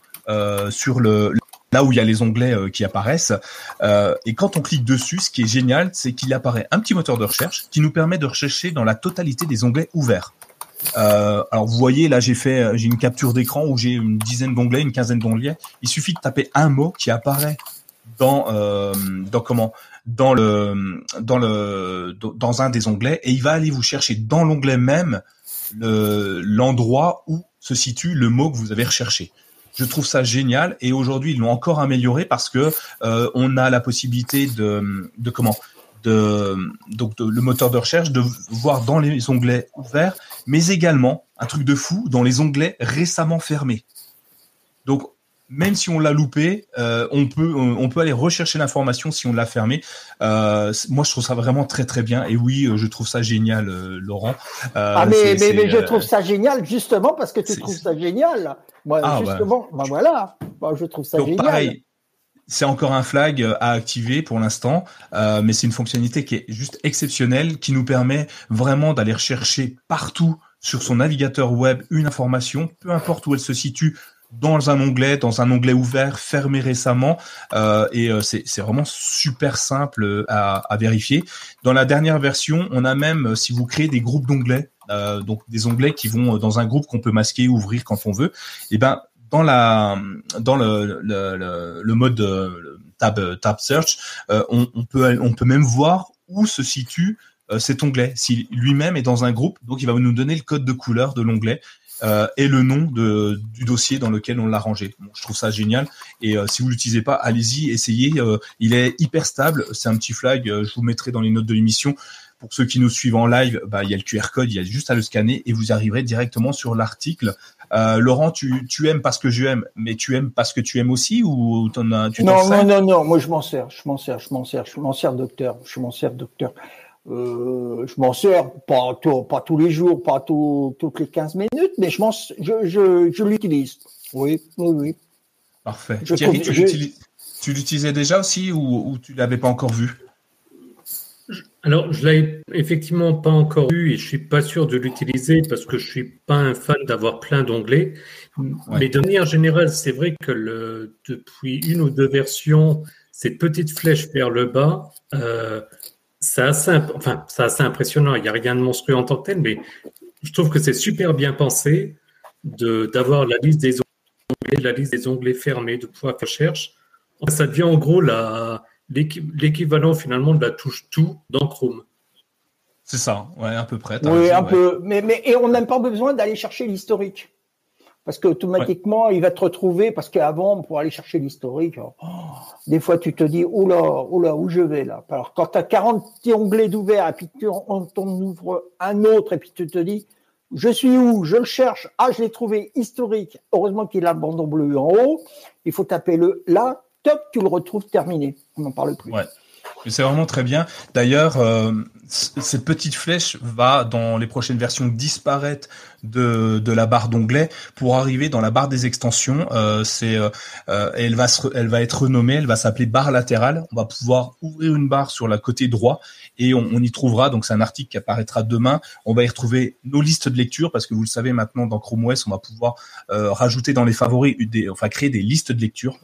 [SPEAKER 1] sur le là où il y a les onglets qui apparaissent. et quand on clique dessus, ce qui est génial, c'est qu'il apparaît un petit moteur de recherche qui nous permet de rechercher dans la totalité des onglets ouverts. Euh, alors vous voyez là j'ai fait euh, j'ai une capture d'écran où j'ai une dizaine d'onglets, une quinzaine d'onglets. Il suffit de taper un mot qui apparaît dans euh, dans comment dans le dans le dans un des onglets et il va aller vous chercher dans l'onglet même le l'endroit où se situe le mot que vous avez recherché. Je trouve ça génial et aujourd'hui ils l'ont encore amélioré parce que on a la possibilité de de comment de donc le moteur de recherche de voir dans les onglets ouverts, mais également un truc de fou dans les onglets récemment fermés. Donc même si on l'a loupé, euh, on peut on peut aller rechercher l'information si on l'a fermé. Euh, moi, je trouve ça vraiment très très bien. Et oui, euh, je trouve ça génial, Laurent.
[SPEAKER 2] ah mais mais, mais je trouve ça génial justement parce que tu trouves ça génial. Moi ah, justement, bah. voilà, moi, je trouve ça Donc, génial. Pareil,
[SPEAKER 1] c'est encore un flag euh, à activer pour l'instant, euh, mais c'est une fonctionnalité qui est juste exceptionnelle, qui nous permet vraiment d'aller rechercher partout sur son navigateur web une information, peu importe où elle se situe, dans un onglet, dans un onglet ouvert, fermé récemment, euh, et c'est vraiment super simple à, à, vérifier. Dans la dernière version, on a même, si vous créez des groupes d'onglets, donc des onglets qui vont dans un groupe qu'on peut masquer, ouvrir quand on veut, et eh ben dans la dans le, le, mode tab tab search, euh, on, peut on peut même voir où se situe euh, cet onglet. Si lui-même est dans un groupe, donc il va nous donner le code de couleur de l'onglet. euh, et le nom de, du dossier dans lequel on l'a rangé. je trouve ça génial. Et si vous l'utilisez pas, allez-y, essayez. il est hyper stable. C'est un petit flag. je vous mettrai dans les notes de l'émission. Pour ceux qui nous suivent en live, bah, il y a le QR code, il y a juste à le scanner et vous arriverez directement sur l'article. Laurent, tu, tu aimes parce que je aime, mais tu aimes parce que tu aimes aussi ou t'en as, tu
[SPEAKER 2] Non, non, non, non, moi je m'en sers, je m'en sers, je m'en sers, je m'en sers docteur, je m'en sers docteur. Euh, je m'en sers pas, pas tous les jours, pas toutes les 15 minutes, mais je, je, je, je l'utilise. Oui, oui, oui.
[SPEAKER 1] Parfait. Thierry, tu l'utilisais déjà aussi ou, ou tu l'avais pas encore vu?
[SPEAKER 3] Alors, je l'avais effectivement pas encore vu et je suis pas sûr de l'utiliser parce que je suis pas un fan d'avoir plein d'onglets. Mais de manière générale, c'est vrai que le, depuis une ou deux versions, cette petite flèche vers le bas, euh, c'est assez, enfin, assez impressionnant. Il n'y a rien de monstrueux en tant que tel, mais je trouve que c'est super bien pensé d'avoir la liste des onglets, la liste des onglets fermés, de pouvoir faire recherche. Ça devient en gros l'équivalent finalement de la touche tout dans Chrome.
[SPEAKER 1] C'est ça, ouais, à peu près.
[SPEAKER 2] Oui, un peu. Mais, mais, et on n'a pas besoin d'aller chercher l'historique parce qu'automatiquement, il va te retrouver, parce qu'avant, pour aller chercher l'historique, oh, des fois, tu te dis, oula, oula, où je vais là Alors, quand tu as 40 onglets d'ouvert, et puis tu en, ouvres un autre, et puis tu te dis, je suis où? Je le cherche. Ah, je l'ai trouvé historique. Heureusement qu'il a le bandeau bleu en haut. Il faut taper le là, top, tu le retrouves terminé. On n'en parle plus.
[SPEAKER 1] C'est vraiment très bien. D'ailleurs, euh, cette petite flèche va dans les prochaines versions disparaître de, la barre d'onglet pour arriver dans la barre des extensions. Euh, c'est, euh, elle va elle va être renommée, elle va s'appeler barre latérale. On va pouvoir ouvrir une barre sur la côté droit et on, on y trouvera. Donc c'est un article qui apparaîtra demain. On va y retrouver nos listes de lecture parce que vous le savez maintenant dans Chrome OS, on va pouvoir rajouter dans les favoris, des, enfin créer des listes de lecture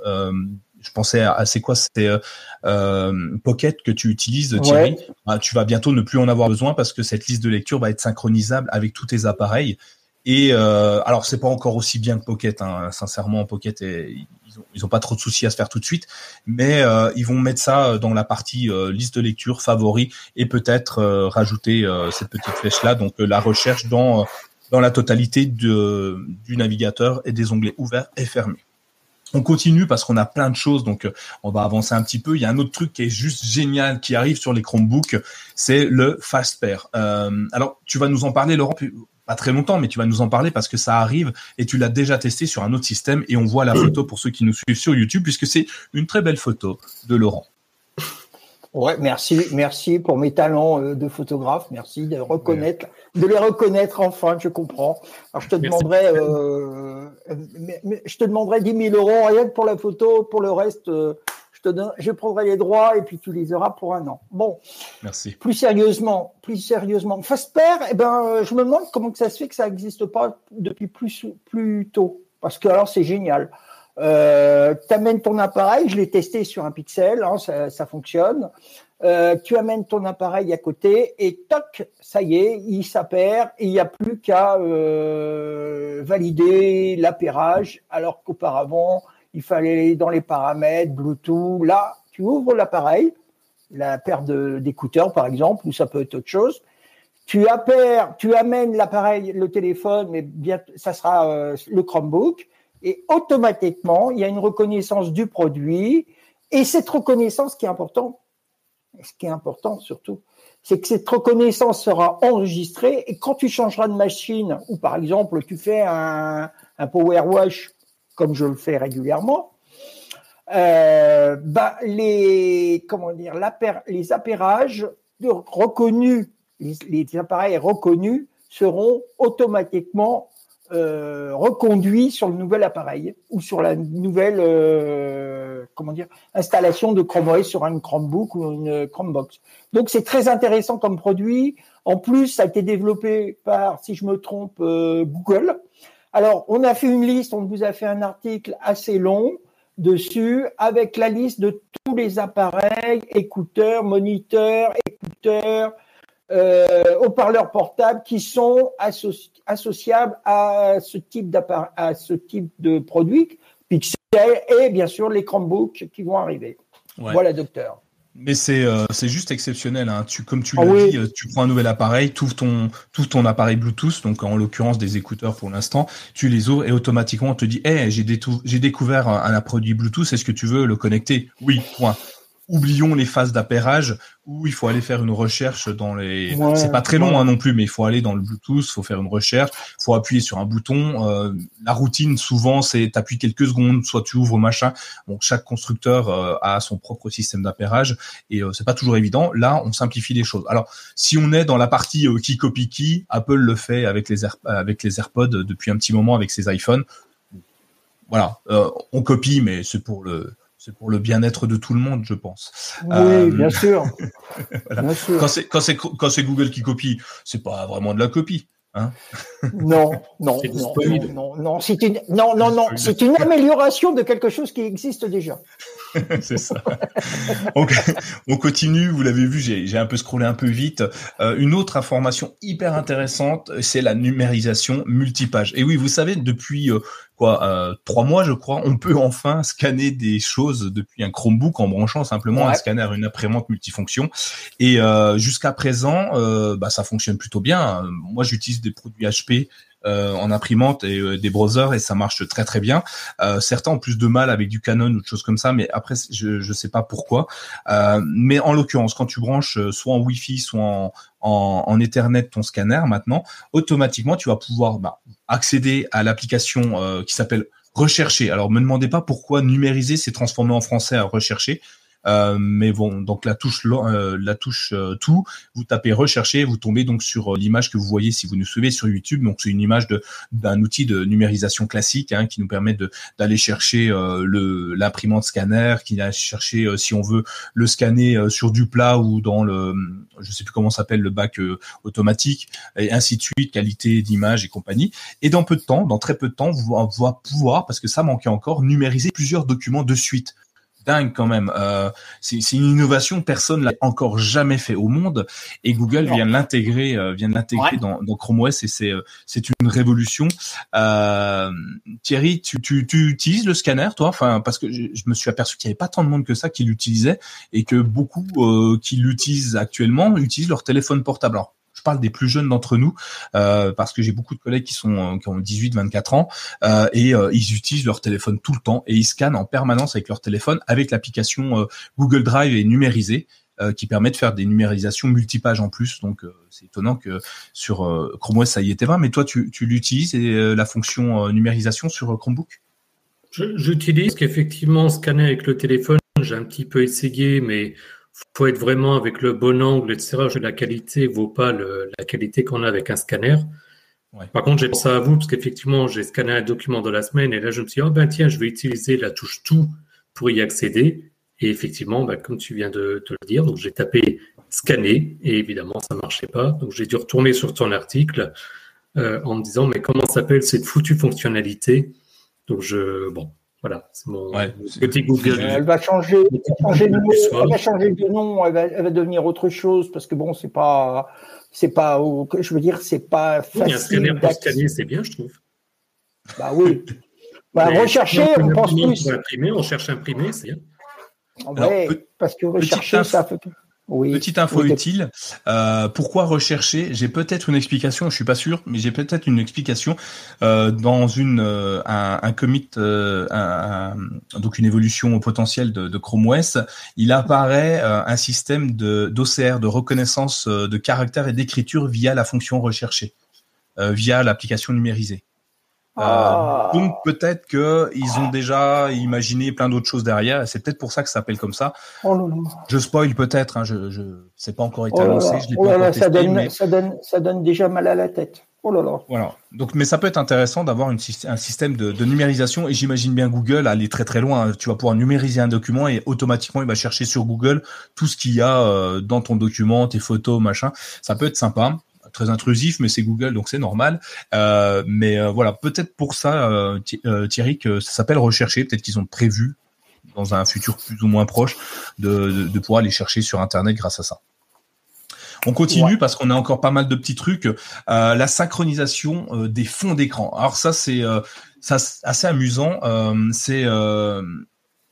[SPEAKER 1] je pensais à, c'est quoi c'était euh, euh, Pocket que tu utilises Thierry. Bah, tu vas bientôt ne plus en avoir besoin parce que cette liste de lecture va être synchronisable avec tous tes appareils. Et euh, alors c'est pas encore aussi bien que Pocket hein, sincèrement Pocket ils, ont, pas trop de soucis à se faire tout de suite. Mais euh, ils vont mettre ça dans la partie liste de lecture favoris et peut-être rajouter cette petite flèche là donc la recherche dans dans la totalité de, du navigateur et des onglets ouverts et fermés. On continue parce qu'on a plein de choses, donc euh, on va avancer un petit peu. Il y a un autre truc qui est juste génial qui arrive sur les Chromebooks, c'est le Fast Pair. Euh, alors, tu vas nous en parler, Laurent, pas très longtemps, mais tu vas nous en parler parce que ça arrive et tu l'as déjà testé sur un autre système et on voit la photo pour ceux qui nous suivent sur YouTube puisque c'est une très belle photo de Laurent.
[SPEAKER 2] Ouais, merci, merci pour mes talents euh, de photographe. Merci de reconnaître, de les reconnaître enfin. Je comprends. Alors je te demanderai, euh, je te demanderai 10 000 euros rien que pour la photo. Pour le reste, euh, je te donne, je prendrai les droits et puis tu les auras pour un an. Bon.
[SPEAKER 1] Merci.
[SPEAKER 2] Plus sérieusement, plus sérieusement, Fasper, eh ben, je me demande comment que ça se fait que ça n'existe pas depuis plus plus tôt. Parce que alors c'est génial. Euh, tu amènes ton appareil, je l'ai testé sur un pixel, hein, ça, ça, fonctionne. Euh, tu amènes ton appareil à côté et toc, ça y est, il s'appaire il n'y a plus qu'à euh, valider l'appairage, alors qu'auparavant, il fallait dans les paramètres, Bluetooth. Là, tu ouvres l'appareil, la paire d'écouteurs par exemple, ou ça peut être autre chose. Tu appaires, tu amènes l'appareil, le téléphone, mais bien, ça sera euh, le Chromebook et automatiquement, il y a une reconnaissance du produit. Et cette reconnaissance qui est importante, ce qui est important surtout, c'est que cette reconnaissance sera enregistrée et quand tu changeras de machine, ou par exemple tu fais un, power wash, comme je le fais régulièrement, euh, bah les comment appairages reconnus, les appareils reconnus seront automatiquement euh, reconduit sur le nouvel appareil ou sur la nouvelle euh, installation de Chrome OS sur un Chromebook ou une Chromebox. Donc c'est très intéressant comme produit. En plus, ça a été développé par, si je me trompe, euh, Google. Alors, on a fait une liste, on vous a fait un article assez long dessus avec la liste de tous les appareils, écouteurs, moniteurs, écouteurs, euh, haut-parleurs portables qui sont associables à ce type à ce type de produit, Pixel et bien sûr les Chromebooks qui vont arriver. Voilà, docteur.
[SPEAKER 1] Mais c'est euh, c'est juste exceptionnel. Hein. Tu, comme tu ah l'as dit, euh, tu prends un nouvel appareil, tu ouvres ton, tout ton appareil Bluetooth, donc en l'occurrence des écouteurs pour l'instant, tu les ouvres et automatiquement on te dit Hey, j'ai découvert un, un produit Bluetooth, est-ce que tu veux le connecter? Oui, point oublions les phases d'appairage où il faut aller faire une recherche dans les. c'est pas très long hein, non plus, mais il faut aller dans le Bluetooth, faut faire une recherche, faut appuyer sur un bouton. Euh, la routine souvent c'est t'appuies quelques secondes, soit tu ouvres machin. Donc chaque constructeur euh, a son propre système d'appairage et euh, c'est pas toujours évident. Là, on simplifie les choses. Alors si on est dans la partie qui copie qui, Apple le fait avec les avec les AirPods depuis un petit moment avec ses iPhones. Voilà, on copie, mais c'est pour le c'est pour le bien-être de tout le monde, je pense.
[SPEAKER 2] Oui, euh, bien sûr.
[SPEAKER 1] Quand c'est quand c'est Google qui copie, c'est pas vraiment de la copie. Hein
[SPEAKER 2] non, non, non, non, non, c'est une, non, non, non, c'est une amélioration de quelque chose qui existe déjà.
[SPEAKER 1] c'est ça. Donc, on continue. Vous l'avez vu, j'ai un peu scrollé un peu vite. Euh, une autre information hyper intéressante, c'est la numérisation multipage. Et oui, vous savez, depuis euh, quoi euh, trois mois, je crois, on peut enfin scanner des choses depuis un Chromebook en branchant simplement un scanner à une imprimante multifonction. Et euh, jusqu'à présent, euh, bah, ça fonctionne plutôt bien. Moi, j'utilise des produits HP en imprimante et euh, des browsers et ça marche très très bien. Euh, certains ont plus de mal avec du Canon ou de choses comme ça, mais après je je sais pas pourquoi. mais en l'occurrence, quand tu branches soit en Wi-Fi, soit en, Ethernet ton scanner maintenant, automatiquement tu vas pouvoir bah, accéder à l'application qui s'appelle Rechercher. Alors me demandez pas pourquoi numériser s'est transformé en français à rechercher. Euh, mais bon, donc la touche, euh, la touche euh, tout, vous tapez rechercher, vous tombez donc sur l'image que vous voyez si vous nous suivez sur YouTube. Donc c'est une image d'un outil de numérisation classique hein, qui nous permet d'aller chercher le l'imprimante scanner, qui va chercher si on veut le scanner sur du plat ou dans le, je sais plus comment s'appelle le bac automatique et ainsi de suite, qualité d'image et compagnie. Et dans peu de temps, dans très peu de temps, vous allez pouvoir, parce que ça manquait encore, numériser plusieurs documents de suite dingue quand même. Euh, c'est une innovation, personne l'a encore jamais fait au monde, et Google vient l'intégrer, euh, vient l'intégrer dans, dans, Chrome OS, et c'est euh, c'est une révolution. Euh, Thierry, tu, tu, tu utilises le scanner, toi? Enfin, parce que je, me suis aperçu qu'il n'y avait pas tant de monde que ça qui l'utilisait, et que beaucoup euh, qui l'utilisent actuellement utilisent leur téléphone portable. Alors, parle des plus jeunes d'entre nous, euh, parce que j'ai beaucoup de collègues qui sont euh, qui ont 18, 24 ans, euh, et ils utilisent leur téléphone tout le temps et ils scannent en permanence avec leur téléphone avec l'application Google Drive et numérisée. qui permet de faire des numérisations multipages en plus. Donc c'est étonnant que sur Chrome OS ça y était pas. Mais toi tu, tu l'utilises la fonction numérisation sur Chromebook?
[SPEAKER 3] J'utilise qu'effectivement scanner avec le téléphone. J'ai un petit peu essayé, mais faut être vraiment avec le bon angle, etc. La qualité vaut pas la qualité qu'on a avec un scanner. Par contre, j'ai pensé à vous parce qu'effectivement, j'ai scanné un document de la semaine et là, je me suis dit, oh ben tiens, je vais utiliser la touche tout pour y accéder. Et effectivement, ben, comme tu viens de te le dire, donc j'ai tapé scanner et évidemment, ça marchait pas. Donc j'ai dû retourner sur ton article euh, en me disant, mais comment s'appelle cette foutue fonctionnalité? Donc je, bon, voilà, c'est mon petit Google.
[SPEAKER 2] Elle va changer, changer de nom, elle va changer de nom, elle va, devenir autre chose parce que bon, c'est pas, c'est pas, je veux dire, c'est pas facile. Oui, un
[SPEAKER 3] scanner pour scanner, c'est bien, je trouve.
[SPEAKER 2] Bah oui. Bah, rechercher, on pense plus.
[SPEAKER 3] Imprimer, on cherche imprimer, c'est bien.
[SPEAKER 2] Ouais, parce que rechercher, ça fait.
[SPEAKER 1] Petite info utile. Euh, pourquoi rechercher? J'ai peut-être une explication. Je suis pas sûr, mais j'ai peut-être une explication euh, dans une euh, un, un, commit, euh, un, donc une évolution potentielle de, de Chrome OS. Il apparaît euh, un système de d'OCR, de reconnaissance de caractère et d'écriture via la fonction rechercher, via l'application numérisée. Ah. Euh, donc peut-être que ils ont déjà imaginé plein d'autres choses derrière. C'est peut-être pour ça que ça s'appelle comme ça.
[SPEAKER 2] Oh
[SPEAKER 1] je spoil peut-être. Hein, je, je c'est pas encore été oh annoncé. Je l'ai
[SPEAKER 2] oh pas encore ça, donne, ça donne, ça donne déjà mal à la tête. Oh là là.
[SPEAKER 1] Voilà. Donc, mais ça peut être intéressant d'avoir un système de, de, numérisation. Et j'imagine bien Google aller très très loin. Tu vas pouvoir numériser un document et automatiquement il va chercher sur Google tout ce qu'il y a euh, dans ton document, tes photos, machin. Ça peut être sympa très intrusif, mais c'est Google, donc c'est normal. Euh, mais euh, voilà, peut-être pour ça, euh, Thierry, que ça s'appelle rechercher. Peut-être qu'ils ont prévu dans un futur plus ou moins proche de, de, pouvoir aller chercher sur Internet grâce à ça. On continue parce qu'on a encore pas mal de petits trucs. la synchronisation des fonds d'écran. Alors ça c'est assez amusant. c'est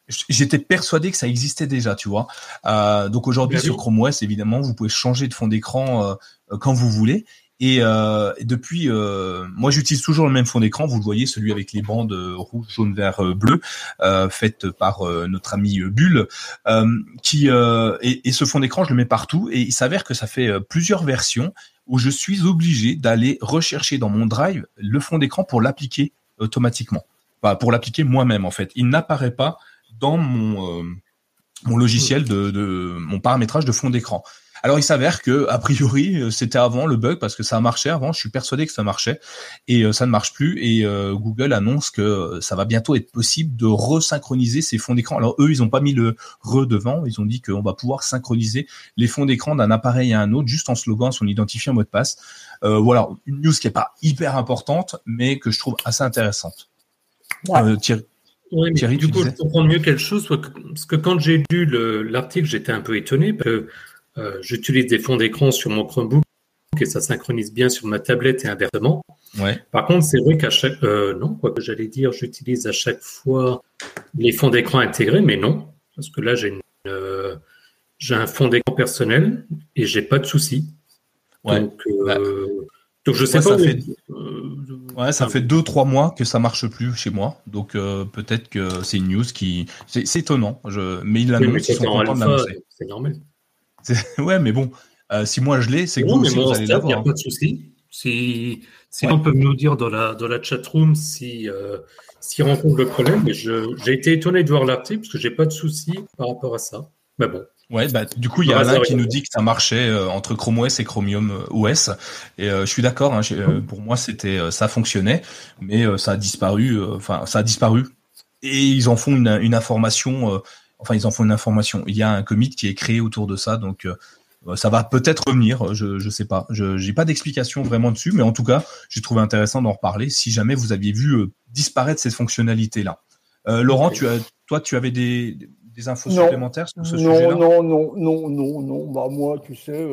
[SPEAKER 1] J'étais persuadé que ça existait déjà, tu vois. Euh, donc aujourd'hui sur Chrome OS, évidemment, vous pouvez changer de fond d'écran euh, quand vous voulez. Et, euh, depuis, euh, moi j'utilise toujours le même fond d'écran. Vous le voyez, celui avec les bandes rouge, jaune, vert, bleu, euh, faites par notre ami Bulle. qui et, et, ce fond d'écran, je le mets partout. Et il s'avère que ça fait plusieurs versions où je suis obligé d'aller rechercher dans mon Drive le fond d'écran pour l'appliquer automatiquement, enfin, pour l'appliquer moi-même en fait. Il n'apparaît pas dans mon mon logiciel de, de mon paramétrage de fond d'écran. Alors il s'avère que a priori euh, c'était avant le bug parce que ça marchait avant. Je suis persuadé que ça marchait et euh, ça ne marche plus. Et euh, Google annonce que ça va bientôt être possible de resynchroniser ces fonds d'écran. Alors eux ils n'ont pas mis le re devant. Ils ont dit qu'on va pouvoir synchroniser les fonds d'écran d'un appareil à un autre juste en se loguant son identifiant mot de passe. voilà une news qui est pas hyper importante mais que je trouve assez intéressante.
[SPEAKER 3] Thierry, oui, mais du coup, je comprends mieux quelque chose, parce que quand j'ai lu l'article, j'étais un peu étonné, parce que euh, j'utilise des fonds d'écran sur mon Chromebook et ça synchronise bien sur ma tablette et inversement.
[SPEAKER 1] Ouais.
[SPEAKER 3] Par contre, c'est vrai qu'à chaque euh, non, quoi que j'allais dire, j'utilise à chaque fois les fonds d'écran intégrés, mais non, parce que là j'ai euh, j'ai un fond d'écran personnel et j'ai pas de souci.
[SPEAKER 1] Ouais.
[SPEAKER 3] Donc, bah. Donc je sais pas.
[SPEAKER 1] Ça fait, ouais, ça fait deux trois mois que ça marche plus chez moi, donc peut-être que c'est une news qui c'est étonnant. Je... Mais ils l'annoncent, ils sont contents de l'annoncer.
[SPEAKER 3] C'est normal.
[SPEAKER 1] ouais, mais bon, euh, si moi je l'ai, c'est que vous aussi, vous allez l'avoir.
[SPEAKER 3] Il n'y a pas de souci. Si, si on peut nous dire dans la, dans la chatroom si, euh, s'il rencontre le problème, mais j'ai été étonné de voir l'article parce que j'ai pas de souci par rapport à ça. Mais bon.
[SPEAKER 1] Ouais, bah, du coup, il y a Alain qui nous dit que ça marchait euh, entre Chrome OS et Chromium OS. Et je suis d'accord, hein, pour moi, c'était ça fonctionnait, mais ça a disparu. Enfin, ça a disparu. Et ils en font une, une information Enfin, ils en font une information. Il y a un commit qui est créé autour de ça, donc euh, ça va peut-être revenir. Je ne sais pas. Je n'ai pas d'explication vraiment dessus, mais en tout cas, j'ai trouvé intéressant d'en reparler. Si jamais vous aviez vu euh, disparaître cette fonctionnalité-là, euh, Laurent, tu as, toi, tu avais des, des infos supplémentaires sur ce sujet-là
[SPEAKER 2] Non, non, non, non, non. Bah moi, tu sais.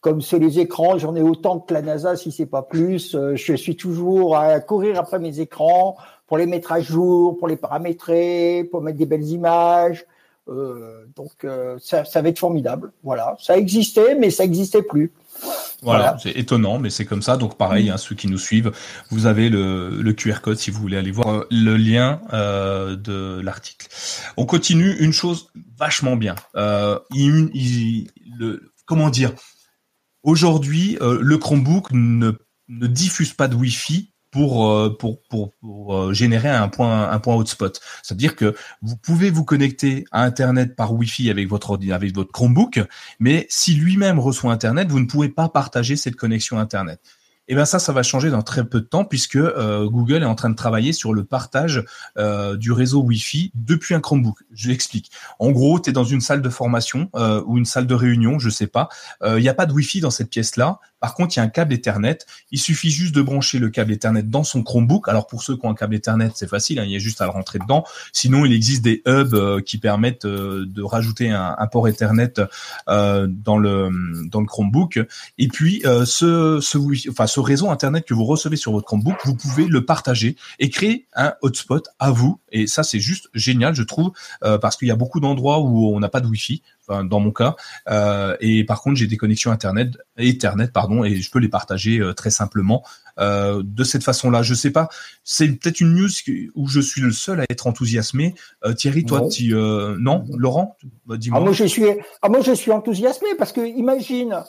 [SPEAKER 2] comme c'est les écrans, j'en ai autant que la NASA, si c'est pas plus. je suis toujours à courir après mes écrans pour les mettre à jour, pour les paramétrer, pour mettre des belles images. Euh, donc euh, ça, ça, va être formidable. Voilà, ça existait, mais ça n'existait plus.
[SPEAKER 1] Voilà, c'est étonnant, mais c'est comme ça. Donc pareil, hein, ceux qui nous suivent, vous avez le, le, QR code si vous voulez aller voir le lien euh, de l'article. On continue. Une chose vachement bien. Euh, il, il, le, comment dire? Aujourd'hui, euh, le Chromebook ne, ne diffuse pas de Wi-Fi pour euh, pour pour, pour euh, générer un point un point hotspot. C'est-à-dire que vous pouvez vous connecter à internet par Wi-Fi avec votre avec votre Chromebook, mais si lui-même reçoit internet, vous ne pouvez pas partager cette connexion internet. Et eh bien ça, ça va changer dans très peu de temps puisque euh, Google est en train de travailler sur le partage euh, du réseau Wi-Fi depuis un Chromebook. Je l'explique. En gros, tu es dans une salle de formation euh, ou une salle de réunion, je sais pas. Il n'y a pas de Wi-Fi dans cette pièce-là. Par contre, il y a un câble Ethernet. Il suffit juste de brancher le câble Ethernet dans son Chromebook. Alors pour ceux qui ont un câble Ethernet, c'est facile, hein, il y a juste à le rentrer dedans. Sinon, il existe des hubs qui permettent de rajouter un, un, port Ethernet dans le dans le Chromebook. Et puis ce ce Wi-Fi, enfin réseau Internet que vous recevez sur votre Chromebook, vous pouvez le partager et créer un hotspot à vous. Et ça, c'est juste génial, je trouve, euh, parce qu'il y a beaucoup d'endroits où on n'a pas de Wi-Fi. dans mon cas, euh, et par contre j'ai des connexions internet, Ethernet pardon, et je peux les partager euh, très simplement de cette façon-là. Je sais pas, c'est peut-être une news où je suis le seul à être enthousiasmé. Thierry, toi, non, tu, non? Laurent,
[SPEAKER 2] bah, dis-moi. Ah, moi je suis, ah, moi je suis enthousiasmé parce que imagine,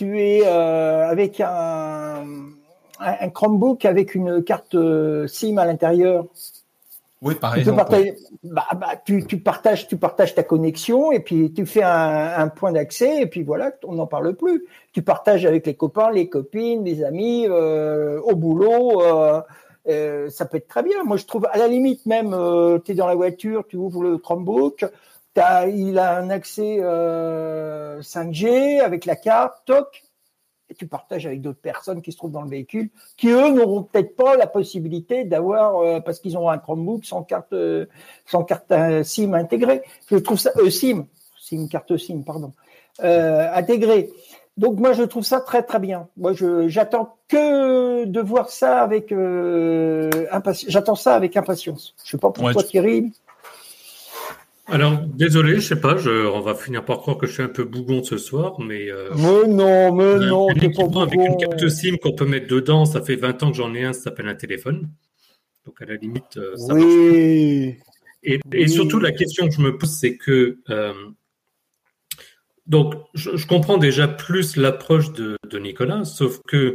[SPEAKER 2] tu es euh, avec un, un, Chromebook avec une carte euh, SIM à l'intérieur.
[SPEAKER 1] Oui, pareil.
[SPEAKER 2] Bah, bah, tu, tu, partages, tu partages ta connexion et puis tu fais un, un point d'accès et puis voilà, on n'en parle plus. Tu partages avec les copains, les copines, les amis, euh, au boulot. Euh, ça peut être très bien. Moi, je trouve à la limite même, tu es dans la voiture, tu ouvres le Chromebook, il a un accès 5G euh, avec la carte, toc, et tu partages avec d'autres personnes qui se trouvent dans le véhicule, qui eux n'auront peut-être pas la possibilité d'avoir, euh, parce qu'ils ont un Chromebook sans carte, euh, sans carte SIM intégrée. Je trouve ça, SIM, SIM carte SIM, pardon, intégrée. Donc moi je trouve ça très très bien. Moi je j'attends que de voir ça avec impatience. J'attends ça avec impatience. Je sais pas pourquoi Thierry.
[SPEAKER 3] Alors, désolé, je sais pas, je, on va finir par croire que je suis un peu bougon ce soir, mais.
[SPEAKER 2] Euh, mais non, mais non,
[SPEAKER 3] t'es pas bougon. Avec une carte SIM qu'on peut mettre dedans, ça fait 20 ans que j'en ai un, ça s'appelle un téléphone. Donc, à la limite, euh, ça oui. Et, et, surtout, la question que je me pose, c'est que. Euh, donc, je, je, comprends déjà plus l'approche de, de, Nicolas, sauf que.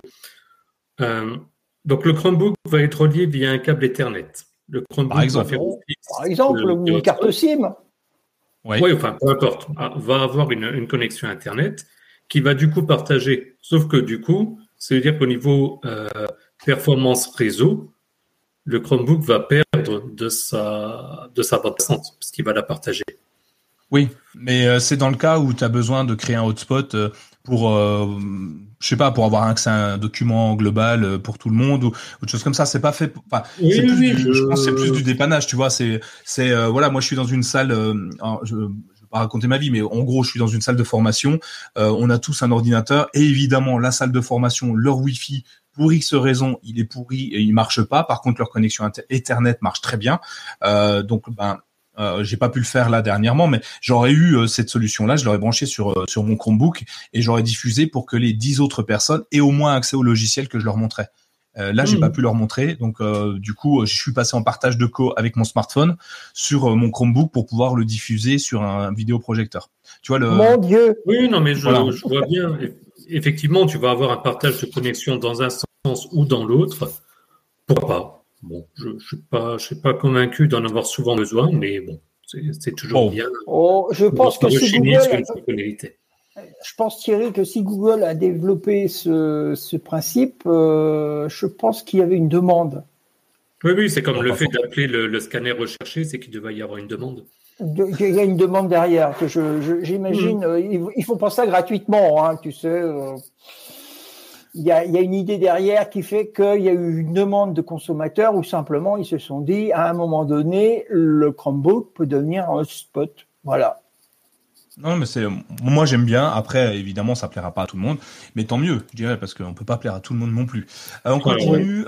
[SPEAKER 3] Euh, donc, le Chromebook va être relié via un câble Ethernet. Le
[SPEAKER 2] Chromebook par exemple, va faire par exemple une carte SIM.
[SPEAKER 3] Oui. enfin, peu importe, ah, va avoir une, connexion Internet qui va du coup partager. Sauf que du coup, ça veut dire qu'au niveau euh, performance réseau, le Chromebook va perdre de sa, de sa bande passante, parce qu'il va la partager.
[SPEAKER 1] Oui, mais euh, c'est dans le cas où tu as besoin de créer un hotspot euh, pour, je sais pas, pour avoir accès à un document global pour tout le monde ou autre chose comme ça. C'est pas fait. Enfin, oui, oui, je... je... pense c'est plus du dépannage, tu vois. C'est, c'est, voilà, moi je suis dans une salle. je, pas raconter ma vie, mais en gros, je suis dans une salle de formation. on a tous un ordinateur et évidemment, la salle de formation, leur Wi-Fi pour X raison, il est pourri et il marche pas. Par contre, leur connexion Ethernet marche très bien. Euh, donc, ben, euh, j'ai pas pu le faire là dernièrement, mais j'aurais eu euh, cette solution-là, je l'aurais branché sur euh, sur mon Chromebook et j'aurais diffusé pour que les dix autres personnes aient au moins accès au logiciel que je leur montrais. Euh, là, j'ai mmh. pas pu leur montrer, donc du coup, je suis passé en partage de co avec mon smartphone sur mon Chromebook pour pouvoir le diffuser sur un vidéoprojecteur.
[SPEAKER 2] Tu vois le. Mon Dieu.
[SPEAKER 3] Oui, non, mais je, je vois bien effectivement, tu vas avoir un partage de connexion dans un sens ou dans l'autre. Pourquoi pas? Bon, je ne suis pas, je suis pas convaincu d'en avoir souvent besoin, mais bon, c'est toujours bien.
[SPEAKER 2] Oh, je pense que si Google, je pense Thierry que si Google a développé ce, principe, euh, je pense qu'il y avait une demande.
[SPEAKER 3] Oui, oui, c'est comme le fait d'appeler le, le, scanner recherché, c'est qu'il devait y avoir une demande.
[SPEAKER 2] Il y a une demande derrière. Que je, j'imagine, mm. euh, ils, font pas ça gratuitement, hein, tu sais. Euh. Il, y a, il y a, une idée derrière qui fait qu'il y a eu une demande de consommateurs ou simplement ils se sont dit à un moment donné, le Chromebook peut devenir un spot. Voilà.
[SPEAKER 1] Non, mais c'est moi j'aime bien. Après, évidemment, ça plaira pas à tout le monde, mais tant mieux, je dirais, parce qu'on peut pas plaire à tout le monde non plus.
[SPEAKER 3] Euh, on continue.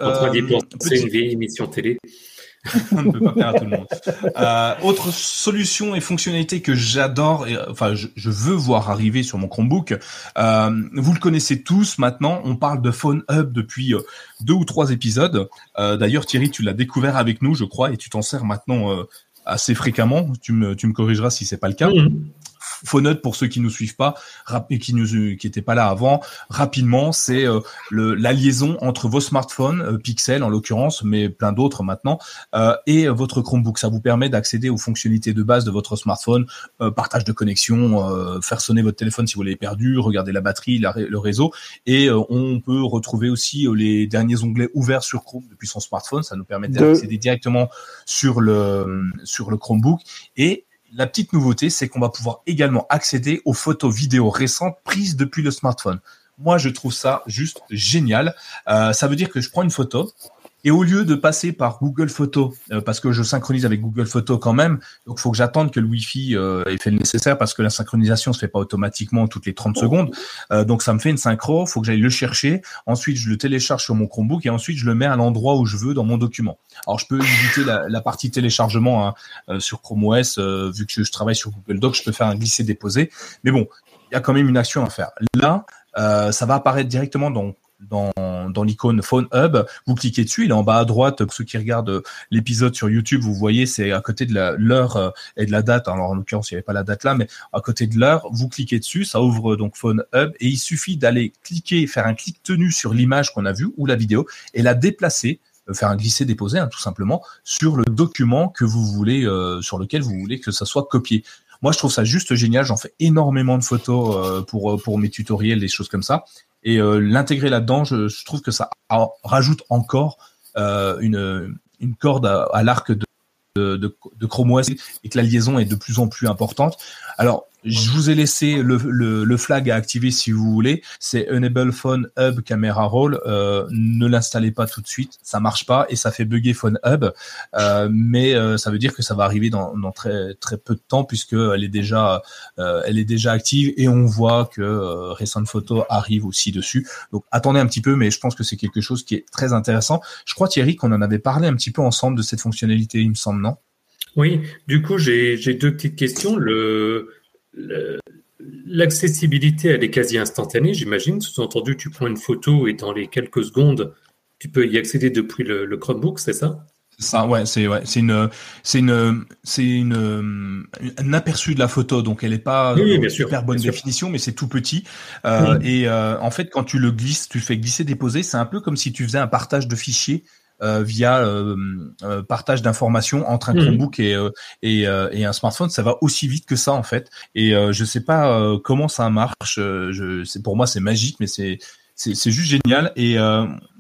[SPEAKER 3] c'est une vieille émission télé.
[SPEAKER 1] on ne peut pas à tout le monde. Euh, autre solution et fonctionnalité que j'adore, et enfin je, veux voir arriver sur mon Chromebook. Euh, vous le connaissez tous maintenant. On parle de Phone Hub depuis euh, deux ou trois épisodes. D'ailleurs, Thierry, tu l'as découvert avec nous, je crois, et tu t'en sers maintenant assez fréquemment. Tu me, tu me corrigeras si c'est pas le cas. Mm-hmm. Phonote pour ceux qui nous suivent pas et qui nous qui étaient pas là avant, rapidement, c'est euh, la liaison entre vos smartphones, euh, Pixel en l'occurrence, mais plein d'autres maintenant, euh, et votre Chromebook. Ça vous permet d'accéder aux fonctionnalités de base de votre smartphone, partage de connexion, faire sonner votre téléphone si vous l'avez perdu, regarder la batterie, le réseau, et on peut retrouver aussi les derniers onglets ouverts sur Chrome depuis son smartphone. Ça nous permet d'accéder directement sur le sur le Chromebook et la petite nouveauté, c'est qu'on va pouvoir également accéder aux photos vidéo récentes prises depuis le smartphone. Moi, je trouve ça juste génial. Euh, ça veut dire que je prends une photo, et au lieu de passer par Google Photos, euh, parce que je synchronise avec Google Photos quand même, donc il faut que j'attende que le Wi-Fi euh, ait fait le nécessaire parce que la synchronisation se fait pas automatiquement toutes les 30 secondes. Euh, donc ça me fait une synchro, faut que j'aille le chercher. Ensuite, je le télécharge sur mon Chromebook et ensuite je le mets à l'endroit où je veux dans mon document. Alors je peux éviter la, partie téléchargement hein, sur Chrome OS vu que je travaille sur Google Docs, je peux faire un glisser-déposer. Mais bon, il y a quand même une action à faire. Là, ça va apparaître directement dans dans, l'icône Phone Hub. Vous cliquez dessus, il est en bas à droite. Ceux qui regardent l'épisode sur YouTube, vous voyez, c'est à côté de l'heure euh, et de la date. Alors en l'occurrence, il n'y avait pas la date là, mais à côté de l'heure, vous cliquez dessus, ça ouvre donc Phone Hub et il suffit d'aller cliquer, faire un clic tenu sur l'image qu'on a vue ou la vidéo et la déplacer euh, faire un glisser déposer hein, tout simplement sur le document que vous voulez euh, sur lequel vous voulez que ça soit copié moi je trouve ça juste génial j'en fais énormément de photos pour pour mes tutoriels des choses comme ça et euh, l'intégrer là-dedans, je, trouve que ça rajoute encore euh, une, une corde à, l'arc de, de, de, de Chrome OS et que la liaison est de plus en plus importante. Alors, je vous ai laissé le, le, le, flag à activer si vous voulez. C'est Enable Phone Hub Camera Roll. Euh, ne l'installez pas tout de suite, ça marche pas et ça fait bugger Phone Hub. Euh, mais euh, ça veut dire que ça va arriver dans, dans, très très peu de temps puisque elle est déjà euh, elle est déjà active et on voit que euh, Recent Photo arrive aussi dessus. Donc attendez un petit peu, mais je pense que c'est quelque chose qui est très intéressant. Je crois Thierry qu'on en avait parlé un petit peu ensemble de cette fonctionnalité, il me semble, non?
[SPEAKER 3] Oui, du coup, j'ai deux petites questions. Le, L'accessibilité, elle est quasi instantanée, j'imagine. Sous-entendu, tu prends une photo et dans les quelques secondes, tu peux y accéder depuis le, Chromebook, c'est ça?
[SPEAKER 1] Ça, ouais, c'est ouais, c'est une, c'est une, c'est une, un aperçu de la photo, donc elle est pas
[SPEAKER 3] oui,
[SPEAKER 1] super bonne définition, mais c'est tout petit. Euh, et euh, en fait, quand tu le glisses, tu fais glisser déposer, c'est un peu comme si tu faisais un partage de fichiers euh, via euh, euh, partage d'informations entre un mmh. Chromebook et, et, et, un smartphone. Ça va aussi vite que ça en fait. Et je sais pas comment ça marche. Je, c'est pour moi c'est magique, mais c'est c'est juste génial. Et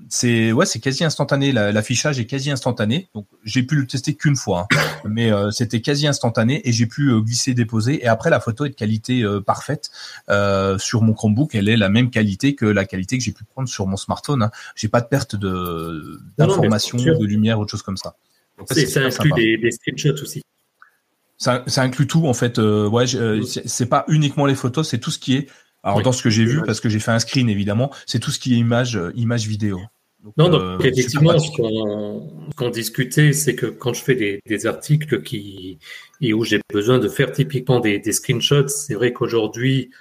[SPEAKER 1] c'est ouais, c'est quasi instantané. L'affichage est quasi instantané. Donc j'ai pu le tester qu'une fois, hein. mais euh, c'était quasi instantané et j'ai pu euh, glisser, déposer. Et après, la photo est de qualité euh, parfaite sur mon Chromebook. Elle est la même qualité que la qualité que j'ai pu prendre sur mon smartphone. Hein. J'ai pas de perte de d'information, de lumière, autre chose comme ça.
[SPEAKER 3] ça inclut des, des screenshots aussi.
[SPEAKER 1] Ça, ça, inclut tout en fait. ouais, c'est pas uniquement les photos, c'est tout ce qui est. Alors dans ce que j'ai vu, parce que j'ai fait un screen évidemment, c'est tout ce qui est image, image vidéo
[SPEAKER 3] non, donc euh, effectivement, ce qu'on discutait, c'est que quand je fais des, articles qui et où j'ai besoin de faire typiquement des, screenshots, c'est vrai qu'aujourd'hui,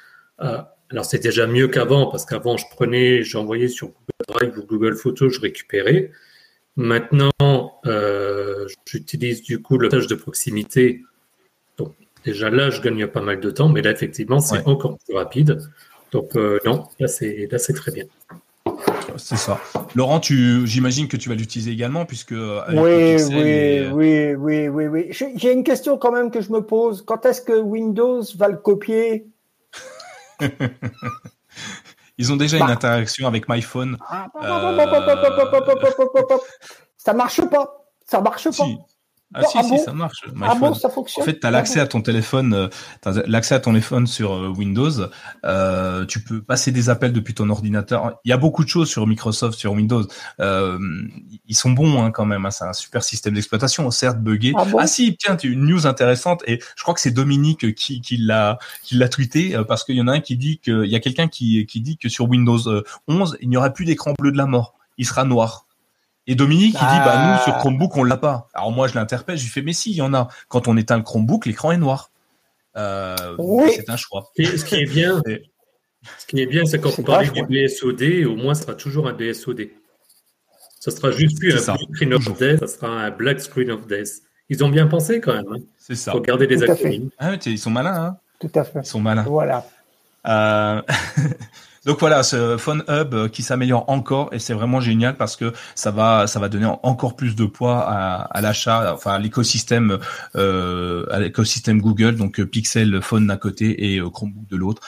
[SPEAKER 3] euh, alors c'est déjà mieux qu'avant parce qu'avant je prenais, j'envoyais sur Google Drive ou Google Photos, je récupérais. Maintenant, euh, j'utilise du coup le tâche de proximité. Donc déjà là, je gagne pas mal de temps, mais là effectivement, c'est encore plus rapide. Donc non, là c'est là c'est très bien.
[SPEAKER 1] C'est ça. Laurent, tu, j'imagine que tu vas l'utiliser également puisque.
[SPEAKER 2] Euh, oui, oui, oui, oui, oui, oui, J'ai une question quand même que je me pose. Quand est-ce que Windows va le copier
[SPEAKER 1] Ils ont déjà une interaction avec MyPhone.
[SPEAKER 2] Ça marche pas. Ça marche pas.
[SPEAKER 1] Ah, si, si, ça marche.
[SPEAKER 2] Ah bon, ça fonctionne.
[SPEAKER 1] En fait, tu as l'accès à ton téléphone, euh, l'accès à ton téléphone sur euh, Windows. Euh, tu peux passer des appels depuis ton ordinateur. Il y a beaucoup de choses sur Microsoft, sur Windows. Euh, ils sont bons hein, quand même. Hein. C'est un super système d'exploitation, certes buggé. Ah, ah si, tiens, tu une news intéressante et je crois que c'est Dominique qui, qui l'a qui l'a tweeté euh, parce qu'il y en a un qui dit que il y a quelqu'un qui qui dit que sur Windows 11 il n'y aura plus d'écran bleu de la mort. Il sera noir. Et Dominique, il dit, bah, nous, sur ah. Chromebook, on l'a pas. Alors moi, je l'interpelle, je lui fais, mais si, il y en a. Quand on éteint le Chromebook, l'écran est noir. Euh, C'est un choix.
[SPEAKER 3] ce qui est bien, ce qui est bien, c'est quand on parle du BSOD, au moins, ce sera toujours un BSOD. Ça sera juste plus un screen of death, ça sera un black screen of death. Ils ont bien pensé quand même. Hein.
[SPEAKER 1] C'est ça.
[SPEAKER 3] Faut garder les acronymes.
[SPEAKER 1] Ah, ils sont malins. Hein.
[SPEAKER 2] Tout à fait.
[SPEAKER 1] Ils sont malins.
[SPEAKER 2] Voilà.
[SPEAKER 1] Euh... Donc voilà, ce Phone Hub euh, qui s'améliore encore et c'est vraiment génial parce que ça va ça va donner encore plus de poids à, l'achat, enfin à l'écosystème euh, à l'écosystème Google, donc euh, Pixel Phone d'un côté et Chromebook de l'autre.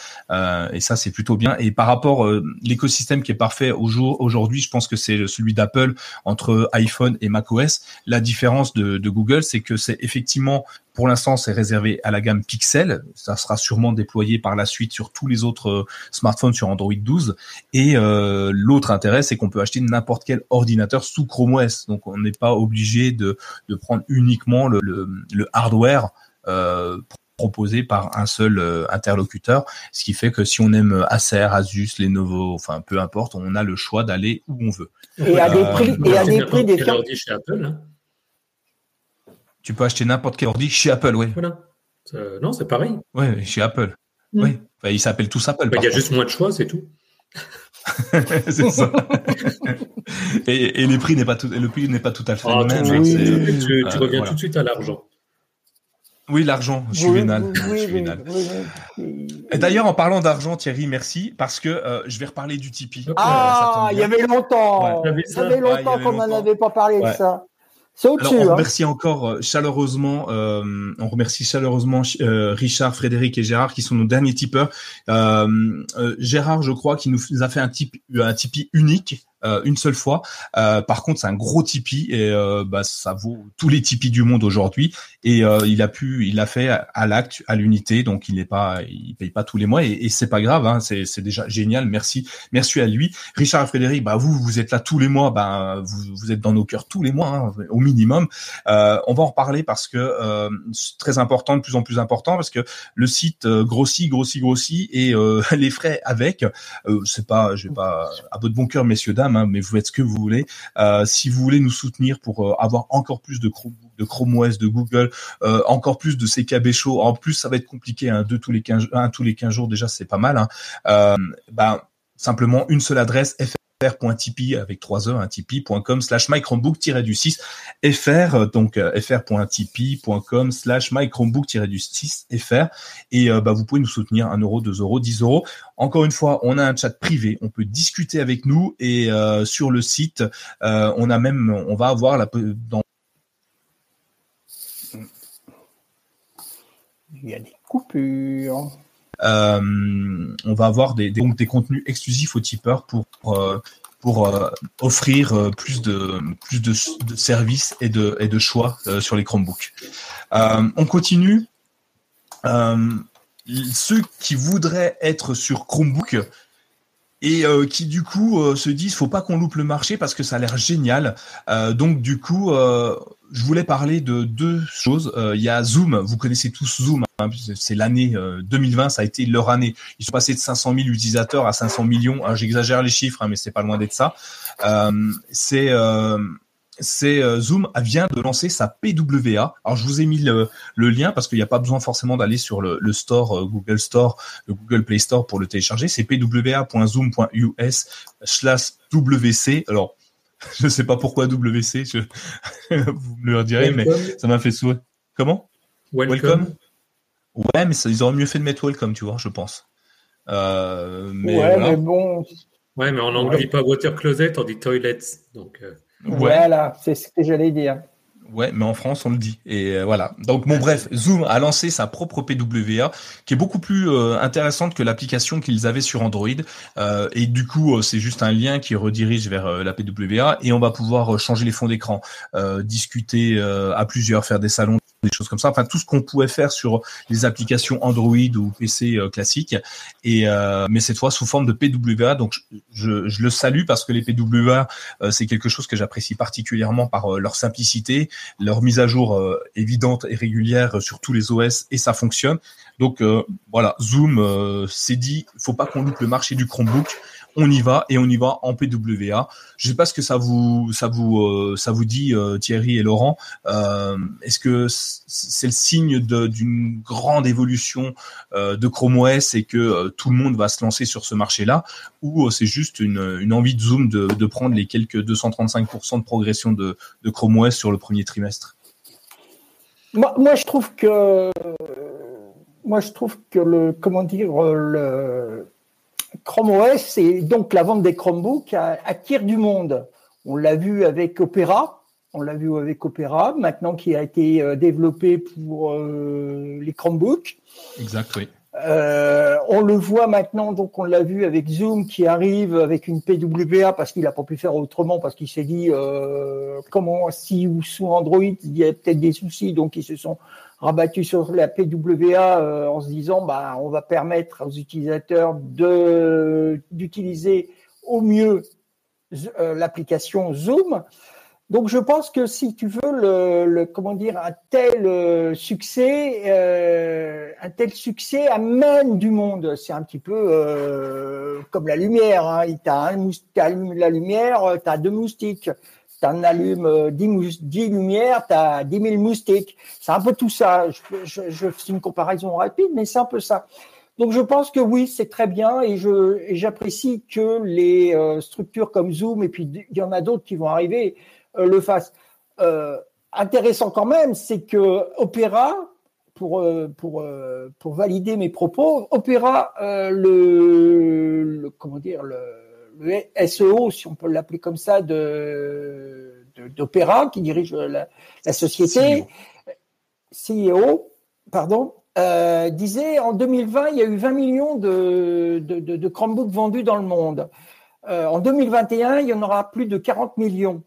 [SPEAKER 1] Et ça c'est plutôt bien. Et par rapport euh, l'écosystème qui est parfait au jour aujourd'hui, je pense que c'est celui d'Apple entre iPhone et macOS. La différence de Google, c'est que c'est effectivement pour l'instant, c'est réservé à la gamme Pixel. Ça sera sûrement déployé par la suite sur tous les autres euh, smartphones sur Android 12. Et euh, l'autre intérêt, c'est qu'on peut acheter n'importe quel ordinateur sous Chrome OS. Donc, on n'est pas obligé de, de prendre uniquement le, le, hardware. Euh, proposé par un seul euh, interlocuteur, ce qui fait que si on aime Acer, Asus, Lenovo, enfin peu importe, on a le choix d'aller où on veut.
[SPEAKER 2] Et à des prix, et à des prix
[SPEAKER 3] Apple, hein.
[SPEAKER 1] Tu peux acheter n'importe quel ordi chez Apple, oui.
[SPEAKER 3] Voilà. non, c'est pareil.
[SPEAKER 1] Oui, chez Apple. Mm. Oui. Enfin, ils s'appellent tous Apple.
[SPEAKER 3] Bah, il y a juste moins de choix, c'est tout.
[SPEAKER 1] c'est ça. et, les prix n'est pas tout, le prix n'est pas tout à fait le ah, même.
[SPEAKER 3] Hein, tu, euh, reviens tout de suite à l'argent.
[SPEAKER 1] Oui, l'argent, je suis vénal. Et d'ailleurs, en parlant d'argent, Thierry, merci, parce que euh, je vais reparler du Tipeee.
[SPEAKER 2] Ah, il y avait longtemps. Il y avait longtemps qu'on n'en avait pas parlé de ça.
[SPEAKER 1] Alors, on hein. remercie encore euh, chaleureusement, euh, on remercie chaleureusement euh, Richard, Frédéric et Gérard qui sont nos derniers tipeurs. Gérard, je crois, qui nous a fait un, type, un Tipeee unique euh, une seule fois. Euh, par contre, c'est un gros Tipeee et euh, bah, ça vaut tous les Tipeee du monde aujourd'hui. Et il a pu, il l'a fait à l'acte, à l'unité, donc il n'est pas, il paye pas tous les mois et, et c'est pas grave. Hein, c'est, c'est déjà génial. Merci, merci à lui. Richard et Frédéric, bah vous, vous êtes là tous les mois. Bah vous, vous êtes dans nos cœurs tous les mois, hein, au minimum. on va en reparler parce que c'est très important, de plus en plus important, parce que le site grossit, grossit, grossit et les frais avec. c'est pas, je vais pas à votre bon cœur, messieurs dames Hein, mais vous faites ce que vous voulez. Euh, si vous voulez nous soutenir pour euh, avoir encore plus de de Chrome OS, de Google, encore plus de CKB Show. En plus, ça va être compliqué, hein, tous les 15, un tous les 15 jours déjà, c'est pas mal. Hein. ben, simplement une seule adresse fr.tipeee avec trois e un tipeee.com slash du 6 fr donc euh, fr.tipeee.com slash du 6 fr et euh, bah, vous pouvez nous soutenir 1 euro 2 euros 10 euros. Encore une fois on a un chat privé on peut discuter avec nous et euh, sur le site on a même on va avoir la dans
[SPEAKER 2] il y a des coupures.
[SPEAKER 1] euh, on va avoir des, des, des, contenus exclusifs aux tipeurs pour euh, euh, offrir plus de plus services et de et de choix sur les Chromebooks. on continue. ceux qui voudraient être sur Chromebook et euh, qui du coup euh, se disent faut pas qu'on loupe le marché parce que ça a l'air génial. Euh, donc du coup, je voulais parler de deux choses. Il y a Zoom, vous connaissez tous Zoom, hein, c'est l'année 2020, ça a été leur année. Ils sont passés de 500 000 utilisateurs à 500 millions. J'exagère les chiffres, hein, mais c'est pas loin d'être ça. c'est c'est euh, Zoom vient de lancer sa PWA. Alors je vous ai mis le, lien parce qu'il n'y a pas besoin forcément d'aller sur le, store euh, Google Store, le Google Play Store pour le télécharger. C'est pwa.zoom.us slash WC. Alors je ne sais pas pourquoi WC, vous me le direz, mais ça m'a fait sourire. Comment?
[SPEAKER 3] Welcome.
[SPEAKER 1] Ouais, mais ça, ils auraient mieux fait de mettre Welcome, tu vois, je pense.
[SPEAKER 2] Euh, mais ouais, mais bon.
[SPEAKER 3] Ouais, mais en anglais, on dit pas water closet, on dit toilets. Donc.
[SPEAKER 2] Voilà, c'est ce que j'allais dire.
[SPEAKER 1] Ouais, mais en France, on le dit. Et euh, voilà. Donc, bon, bref, Zoom a lancé sa propre PWA, qui est beaucoup plus euh, intéressante que l'application qu'ils avaient sur Android. Euh, et du coup, c'est juste un lien qui redirige vers la PWA, et on va pouvoir changer les fonds d'écran, discuter à plusieurs, faire des salons des choses comme ça. Enfin, tout ce qu'on pouvait faire sur les applications Android ou PC euh, classiques. Et euh, mais cette fois sous forme de PWA. Donc, je, je le salue parce que les PWA, euh, c'est quelque chose que j'apprécie particulièrement par leur simplicité, leur mise à jour évidente et régulière sur tous les OS, et ça fonctionne. Donc voilà, Zoom s'est dit, faut pas qu'on loupe le marché du Chromebook on y va et on y va en PWA. Je sais pas ce que ça vous euh, dit euh, Thierry et Laurent. Euh, est-ce que c'est le signe d'une grande évolution de Chrome OS et que tout le monde va se lancer sur ce marché-là, ou c'est juste une, envie de Zoom de, prendre les quelques 235% de progression de, de Chrome OS sur le premier trimestre?
[SPEAKER 2] Moi, moi, je trouve que moi je trouve que le comment dire le Chrome OS c'est donc la vente des Chromebooks attire du monde. On l'a vu avec Opera, on l'a vu avec Opera, maintenant qui a été euh, développé pour euh, les Chromebooks.
[SPEAKER 1] Exact, oui.
[SPEAKER 2] Euh, on le voit maintenant, donc on l'a vu avec Zoom qui arrive avec une PWA parce qu'il n'a pas pu faire autrement, parce qu'il s'est dit comment si ou sous Android il y a peut-être des soucis, donc ils se sont rabattu sur la PWA euh, en se disant bah on va permettre aux utilisateurs de d'utiliser au mieux euh, l'application Zoom. Donc je pense que si tu veux le, comment dire un tel euh, succès, un tel succès amène du monde. C'est un petit peu comme la lumière. Hein. T'as la lumière, tu as deux moustiques tu en allumes 10, 10 lumières, tu as 10 000 moustiques. C'est un peu tout ça. Je, je, fais une comparaison rapide, mais c'est un peu ça. Donc je pense que oui, c'est très bien et je j'apprécie que les euh, structures comme Zoom et puis il y en a d'autres qui vont arriver euh, le fassent. Euh, intéressant quand même, c'est que Opera, pour pour pour valider mes propos, Opera le, le comment dire le le SEO, si on peut l'appeler comme ça, de d'Opéra, qui dirige la, société, CEO, pardon, euh, disait en 2020, il y a eu 20 millions de, de, Chromebooks vendus dans le monde. Euh, en 2021, il y en aura plus de 40 millions.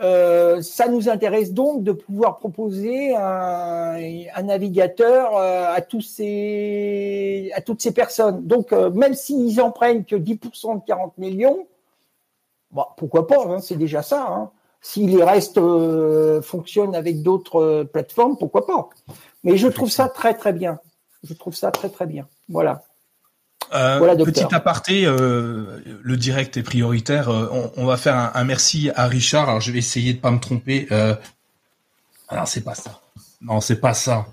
[SPEAKER 2] Euh, ça nous intéresse donc de pouvoir proposer un, navigateur euh, à tous ces à toutes ces personnes. Donc euh, même s'ils en prennent que 10% de 40 millions, bah, pourquoi pas hein, C'est déjà ça. Hein. Si les restes fonctionnent avec d'autres plateformes, pourquoi pas Mais je trouve ça très très bien. Je trouve ça très très bien. Voilà.
[SPEAKER 1] Euh, petit aparté, euh, le direct est prioritaire. Euh, on, va faire un, merci à Richard. Alors je vais essayer de pas me tromper. Ah non, c'est pas ça. Non, c'est pas ça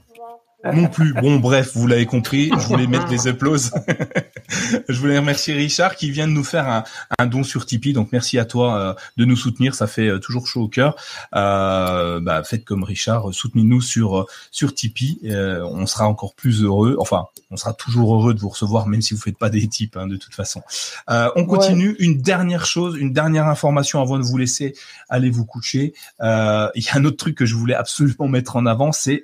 [SPEAKER 1] non plus. Bon, bref, vous l'avez compris. Je voulais mettre des applauses. je voulais remercier Richard qui vient de nous faire un, un don sur Tipeee. Donc, merci à toi euh, de nous soutenir. Ça fait euh, toujours chaud au cœur. Euh, bah, faites comme Richard. Soutenez-nous sur sur Tipeee. on sera encore plus heureux. Enfin, on sera toujours heureux de vous recevoir, même si vous faites pas des tips, hein, de toute façon. on continue. Une dernière chose, une dernière information avant de vous laisser aller vous coucher. Il y a un autre truc que je voulais absolument mettre en avant, c'est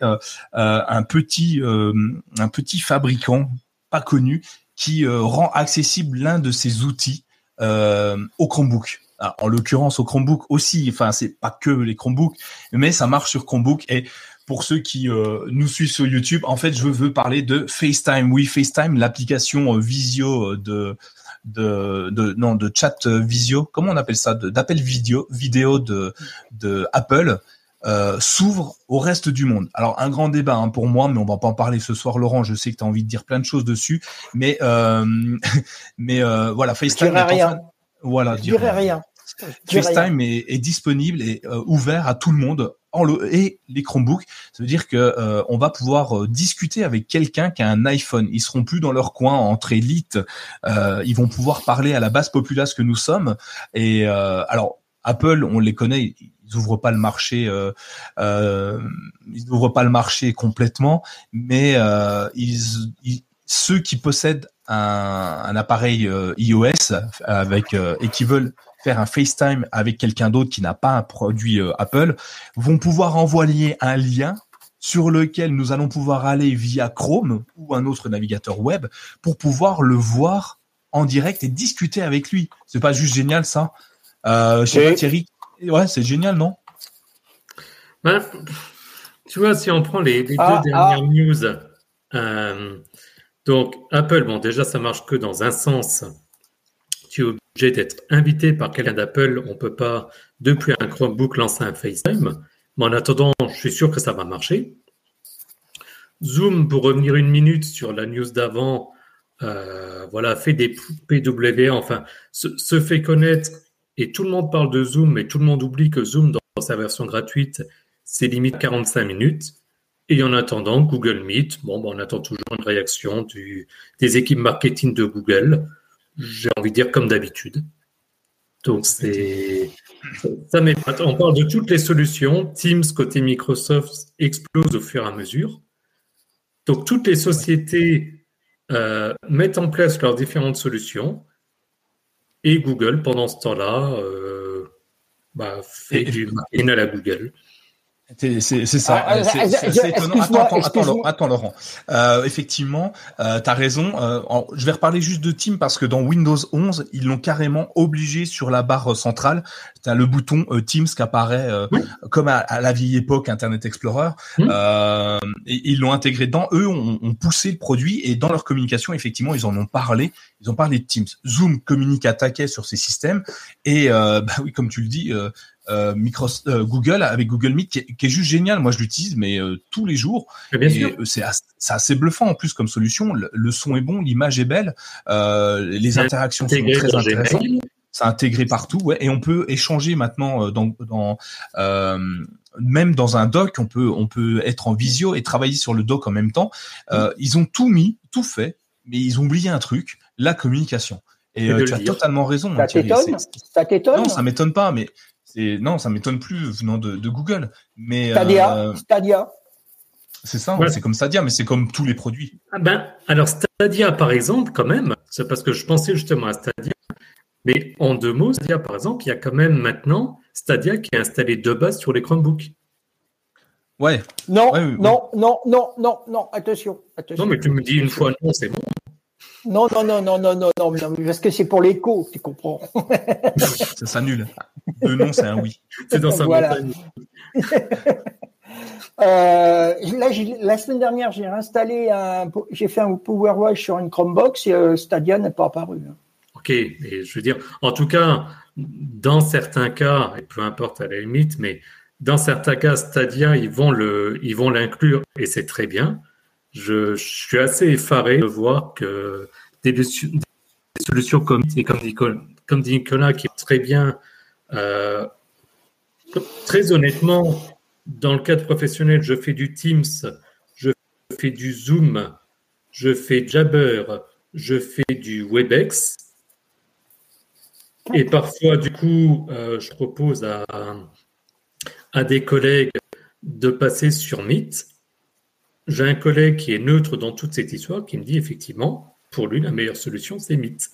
[SPEAKER 1] un petit un petit fabricant pas connu qui euh, rend accessible l'un de ses outils euh, au Chromebook. en l'occurrence au Chromebook aussi, enfin c'est pas que les Chromebooks, mais ça marche sur Chromebook et pour ceux qui nous suivent sur YouTube, en fait, je veux parler de FaceTime. Oui, FaceTime, l'application visio de, de, de, non, de chat visio. Comment on appelle ça? D'appel vidéo, vidéo de, de Apple. Euh, s'ouvre au reste du monde. Alors un grand débat hein, pour moi, mais on va pas en parler ce soir, Laurent. Je sais que tu as envie de dire plein de choses dessus, mais euh, mais euh, voilà, FaceTime.
[SPEAKER 2] Je rien.
[SPEAKER 1] Voilà,
[SPEAKER 2] je dirais rien.
[SPEAKER 1] FaceTime est, est, disponible et ouvert à tout le monde en le, et les Chromebooks. Ça veut dire que on va pouvoir discuter avec quelqu'un qui a un iPhone. Ils seront plus dans leur coin entre élites. ils vont pouvoir parler à la basse populace que nous sommes. Et alors Apple, on les connaît, ils ouvrent pas le marché, euh, euh, ils n'ouvrent pas le marché complètement, mais euh, ils, ceux qui possèdent un, un appareil iOS avec et qui veulent faire un FaceTime avec quelqu'un d'autre qui n'a pas un produit Apple vont pouvoir envoyer un lien sur lequel nous allons pouvoir aller via Chrome ou un autre navigateur web pour pouvoir le voir en direct et discuter avec lui. C'est pas juste génial ça? Euh, je sais pas Thierry, Ouais, c'est génial, non?
[SPEAKER 3] Ben, Tu vois, si on prend les, ah, deux dernières ah. news, euh, donc Apple, bon, déjà, ça marche que dans un sens. Tu es obligé d'être invité par quelqu'un d'Apple. On peut pas, depuis un Chromebook, lancer un FaceTime. Mais en attendant, je suis sûr que ça va marcher. Zoom, pour revenir une minute sur la news d'avant, euh, voilà, fait des PW, enfin, se fait connaître et tout le monde parle de Zoom, mais tout le monde oublie que Zoom, dans sa version gratuite, c'est limite 45 minutes. Et en attendant, Google Meet, bon, ben, on attend toujours une réaction des équipes marketing de Google. J'ai envie de dire comme d'habitude. Donc, c'est. Ça On parle de toutes les solutions. Teams, côté Microsoft, explose au fur et à mesure. Donc, toutes les sociétés euh, mettent en place leurs différentes solutions. Et Google, pendant ce temps-là, euh, bah, fait du marketing à la Google.
[SPEAKER 1] C'est ça. Ah, c'est étonnant. Attends, attends, attends, Laurent. Euh, effectivement, euh, tu as raison. Euh, je vais reparler juste de Teams parce que dans Windows 11, ils l'ont carrément obligé sur la barre centrale. Tu as le bouton euh, Teams qui apparaît euh, comme à, la vieille époque Internet Explorer. et ils l'ont intégré dedans. Eux ont, ont, poussé le produit et dans leur communication, effectivement, ils en ont parlé. Ils ont parlé de Teams. Zoom communique à taquet sur ces systèmes. Et bah oui, comme tu le dis, euh, Microsoft, euh, Google avec Google Meet qui est, juste génial. Moi, je l'utilise, mais euh, tous les jours. C'est assez, bluffant en plus comme solution. Le, son est bon, l'image est belle, les interactions sont très intéressantes. C'est intégré partout, ouais, et on peut échanger maintenant dans, dans même dans un doc, on peut on peut être en visio et travailler sur le doc en même temps. Ils ont tout mis, tout fait, mais ils ont oublié un truc, la communication. Et tu as totalement raison.
[SPEAKER 2] Ça t'étonne Ça t'étonne?
[SPEAKER 1] Non, ça m'étonne pas, mais non, ça m'étonne plus venant de, Google. Mais
[SPEAKER 2] Stadia, euh, Stadia.
[SPEAKER 1] C'est ça, c'est comme Stadia, mais c'est comme tous les produits.
[SPEAKER 3] Ah ben, alors Stadia, par exemple, quand même, c'est parce que je pensais justement à Stadia. Mais en deux mots, Stadia, par exemple, il y a quand même maintenant Stadia qui est installé de base sur les Chromebooks.
[SPEAKER 1] Ouais.
[SPEAKER 2] Non, non, non, non, non, non, attention, attention.
[SPEAKER 3] Non, mais tu me dis une fois non, c'est bon.
[SPEAKER 2] Non, non, non, non, non, non, non, parce que c'est pour l'écho, tu comprends.
[SPEAKER 1] ça s'annule. Deux non, c'est un oui.
[SPEAKER 3] C'est dans sa voilà.
[SPEAKER 2] Euh, là, la semaine dernière, j'ai installé un, j'ai fait un PowerWash sur une Chromebox et euh, Stadia n'est pas apparu. Hein.
[SPEAKER 3] Ok, et je veux dire, en tout cas, dans certains cas, et peu importe à la limite, mais dans certains cas, Stadia, ils vont le, ils vont l'inclure et c'est très bien je, suis assez effaré de voir que des, solutions comme, comme, Nicolas, comme Nicolas, qui est très bien, euh, très honnêtement, dans le cadre professionnel, je fais du Teams, je fais du Zoom, je fais Jabber, je fais du WebEx. Et parfois, du coup, euh, je propose à, à des collègues de passer sur Meet. J'ai un collègue qui est neutre dans toute cette histoire qui me dit effectivement, pour lui, la meilleure solution, c'est Meet.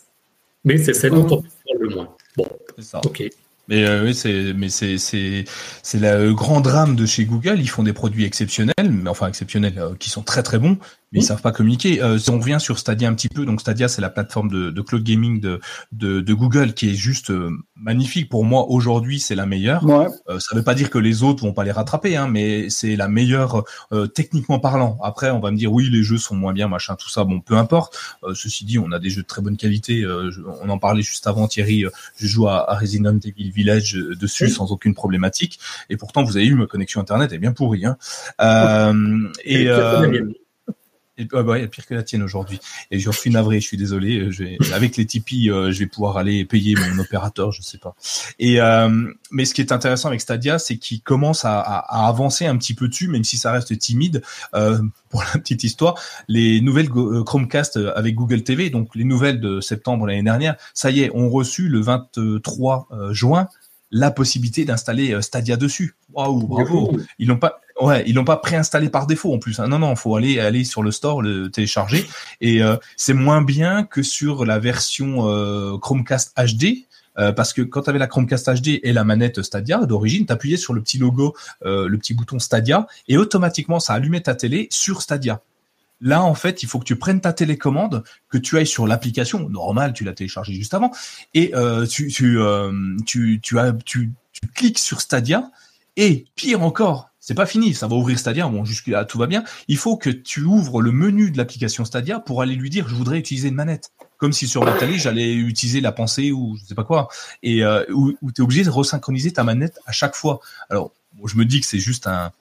[SPEAKER 3] Mais c'est celle dont on parle le moins. Bon,
[SPEAKER 1] ça. ok. Mais euh, oui, c'est mais c'est c'est c'est le grand drame de chez Google. Ils font des produits exceptionnels, mais enfin exceptionnels, euh, qui sont très très bons, mais ils savent pas communiquer. Euh, si on revient sur Stadia un petit peu, donc Stadia c'est la plateforme de, de cloud gaming de, de, de Google qui est juste euh, magnifique. Pour moi aujourd'hui c'est la meilleure. Ouais. Euh, ça veut pas dire que les autres vont pas les rattraper, hein, mais c'est la meilleure euh, techniquement parlant. Après on va me dire oui les jeux sont moins bien machin tout ça. Bon peu importe. ceci dit on a des jeux de très bonne qualité. on en parlait juste avant Thierry. je joue à, à, Resident Evil Village dessus sans aucune problématique. Et pourtant vous avez eu ma connexion internet est bien pourrie. Hein. et et, ouais, pire que la tienne aujourd'hui. Et je suis navré, je suis désolé. Euh, je vais, avec les Tipeee, euh, je vais pouvoir aller payer mon opérateur, je sais pas. Et euh, mais ce qui est intéressant avec Stadia, c'est qu'il commence à, à, à, avancer un petit peu dessus, même si ça reste timide. Euh, pour la petite histoire, les nouvelles Chromecast avec Google TV, donc les nouvelles de septembre l'année dernière, ça y est, ont reçu le 23 juin la possibilité d'installer Stadia dessus. Waouh, bravo. Ils n'ont pas Ouais, ils l'ont pas préinstallé par défaut en plus. Hein. Non, non, faut aller aller sur le store le télécharger et euh, c'est moins bien que sur la version euh, Chromecast HD. Euh, parce que quand tu avais la Chromecast HD et la manette Stadia d'origine, tu appuyais sur le petit logo, le petit bouton Stadia, et automatiquement ça allumait ta télé sur Stadia. Là, en fait, il faut que tu prennes ta télécommande, que tu ailles sur l'application, normal, tu l'as téléchargée juste avant, et tu, tu, tu, tu, tu cliques sur Stadia, et pire encore, c'est pas fini, ça va ouvrir Stadia, bon jusque-là tout va bien. Il faut que tu ouvres le menu de l'application Stadia pour aller lui dire je voudrais utiliser une manette. Comme si sur ma j'allais utiliser la pensée ou je sais pas quoi. Et euh, où tu es obligé de resynchroniser ta manette à chaque fois. Alors je me dis que c'est juste un,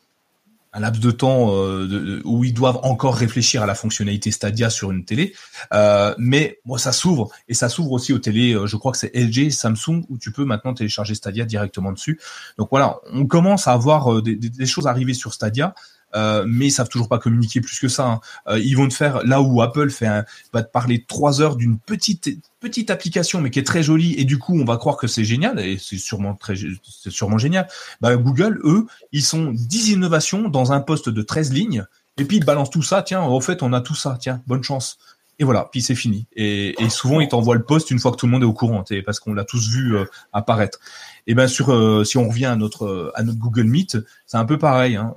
[SPEAKER 1] un laps de temps euh, où ils doivent encore réfléchir à la fonctionnalité Stadia sur une télé. Euh, mais moi, ça s'ouvre et ça s'ouvre aussi aux télés. Euh, je crois que c'est LG, Samsung où tu peux maintenant télécharger Stadia directement dessus. Donc voilà, on commence à avoir des, des choses arriver sur Stadia. Euh, mais ils savent toujours pas communiquer plus que ça. Hein. Euh, ils vont te faire là où Apple fait va te parler trois heures d'une petite petite application mais qui est très jolie et du coup on va croire que c'est génial et c'est sûrement très c'est sûrement génial. Bah, Google eux ils sont 10 innovations dans un poste de 13 lignes et puis ils balancent tout ça. Tiens en fait on a tout ça. Tiens bonne chance. Et voilà, puis c'est fini. Et, souvent, ils t'envoient le poste une fois que tout le monde est au courant, parce qu'on l'a tous vu euh, apparaître. Et ben sur, si on revient à notre à notre Google Meet, c'est un peu pareil. Hein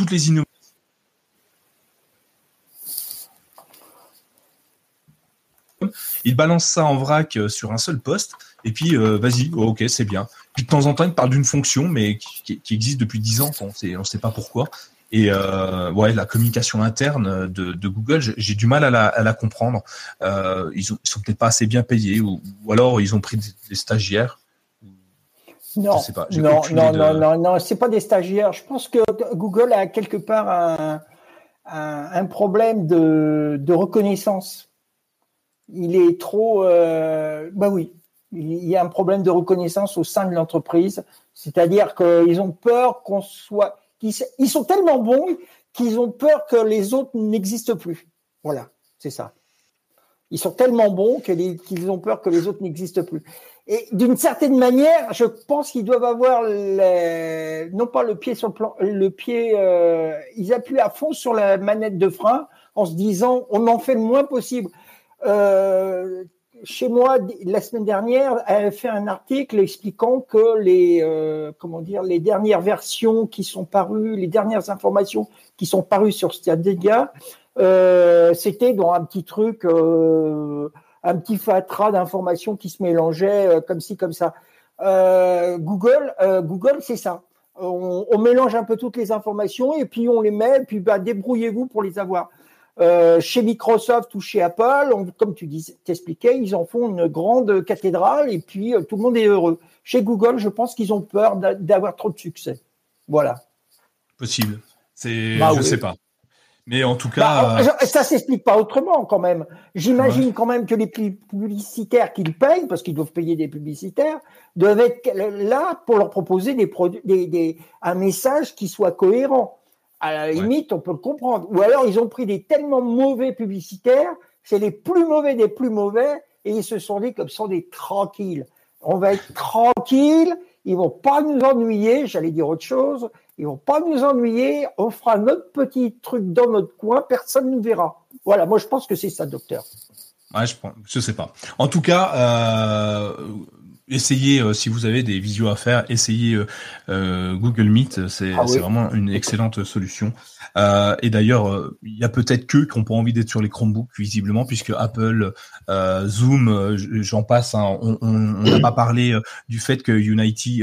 [SPEAKER 1] toutes les innovations. Il balance ça en vrac euh, sur un seul poste, et puis euh, vas-y, oh, ok, c'est bien. Puis de temps en temps, il parle d'une fonction, mais qui, existe depuis 10 ans, on ne sait pas pourquoi. Et euh, ouais, la communication interne de, Google, j'ai du mal à la, comprendre. ils, sont peut-être pas assez bien payés, ou, alors ils ont pris des stagiaires.
[SPEAKER 2] Non, non, non, non, non, non, c'est pas des stagiaires. Je pense que Google a quelque part un, un, problème de, de, reconnaissance. Il est trop, euh, bah oui, il y a un problème de reconnaissance au sein de l'entreprise. C'est-à-dire qu'ils ont peur qu'on soit, ils sont tellement bons qu'ils ont peur que les autres n'existent plus. Voilà, c'est ça. Ils sont tellement bons qu'ils ont peur que les autres n'existent plus. Et d'une certaine manière, je pense qu'ils doivent avoir non pas le pied sur le plan, le pied, euh, ils appuient à fond sur la manette de frein en se disant on en fait le moins possible. Euh, chez moi, la semaine dernière, elle a fait un article expliquant que les, euh, comment dire, les dernières versions qui sont parues, les dernières informations qui sont parues sur Stadia, euh, c'était dans un petit truc. Un petit fatras d'informations qui se mélangeaient euh, comme ci, comme ça. Euh, Google, euh, Google, c'est ça. On, on, mélange un peu toutes les informations et puis on les met, et puis bah, débrouillez-vous pour les avoir. Euh, chez Microsoft ou chez Apple, comme tu dis, t'expliquais, ils en font une grande cathédrale et puis tout le monde est heureux. Chez Google, je pense qu'ils ont peur d'avoir trop de succès. Voilà.
[SPEAKER 1] Possible. C'est, bah je ne sais pas. Mais en tout cas,
[SPEAKER 2] bah, ça s'explique pas autrement quand même. J'imagine quand même que les publicitaires qu'ils payent, parce qu'ils doivent payer des publicitaires, doivent être là pour leur proposer des, des, des un message qui soit cohérent. À la limite, on peut le comprendre. Ou alors ils ont pris des tellement mauvais publicitaires, c'est les plus mauvais des plus mauvais, et ils se sont dit comme sont des tranquilles. On va être tranquille, ils vont pas nous ennuyer, j'allais dire autre chose, ils vont pas nous ennuyer, on fera notre petit truc dans notre coin, personne ne nous verra. Voilà, moi je pense que c'est ça, docteur.
[SPEAKER 1] Je, je sais pas. En tout cas, euh, essayez, euh, si vous avez des visios à faire, essayez euh, euh Google Meet. C'est ah vraiment une excellente solution. Euh, et d'ailleurs, il y a peut-être que qui n'ont pas envie d'être sur les Chromebooks, visiblement, puisque Apple, Zoom, j'en passe. Hein, on n'a pas parlé du fait que Unity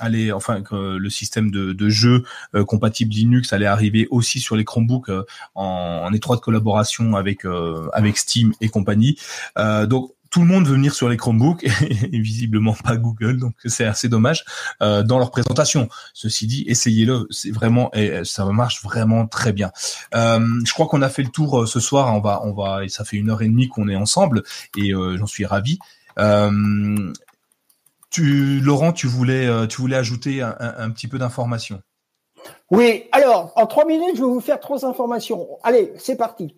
[SPEAKER 1] allait, enfin, que le système de, de jeu compatible Linux allait arriver aussi sur les Chromebooks en, en, étroite collaboration avec avec Steam et compagnie. donc tout le monde veut venir sur les Chromebooks et, visiblement pas Google, donc c'est assez dommage euh, dans leur présentation. Ceci dit, essayez-le, c'est vraiment et ça marche vraiment très bien. Euh, je crois qu'on a fait le tour euh, ce soir. On va, on va, et ça fait une heure et demie qu'on est ensemble et j'en suis ravi. tu, Laurent, tu voulais, tu voulais ajouter un, un petit peu d'informations?
[SPEAKER 2] Oui, alors en trois minutes, je vais vous faire trois informations. Allez, c'est parti.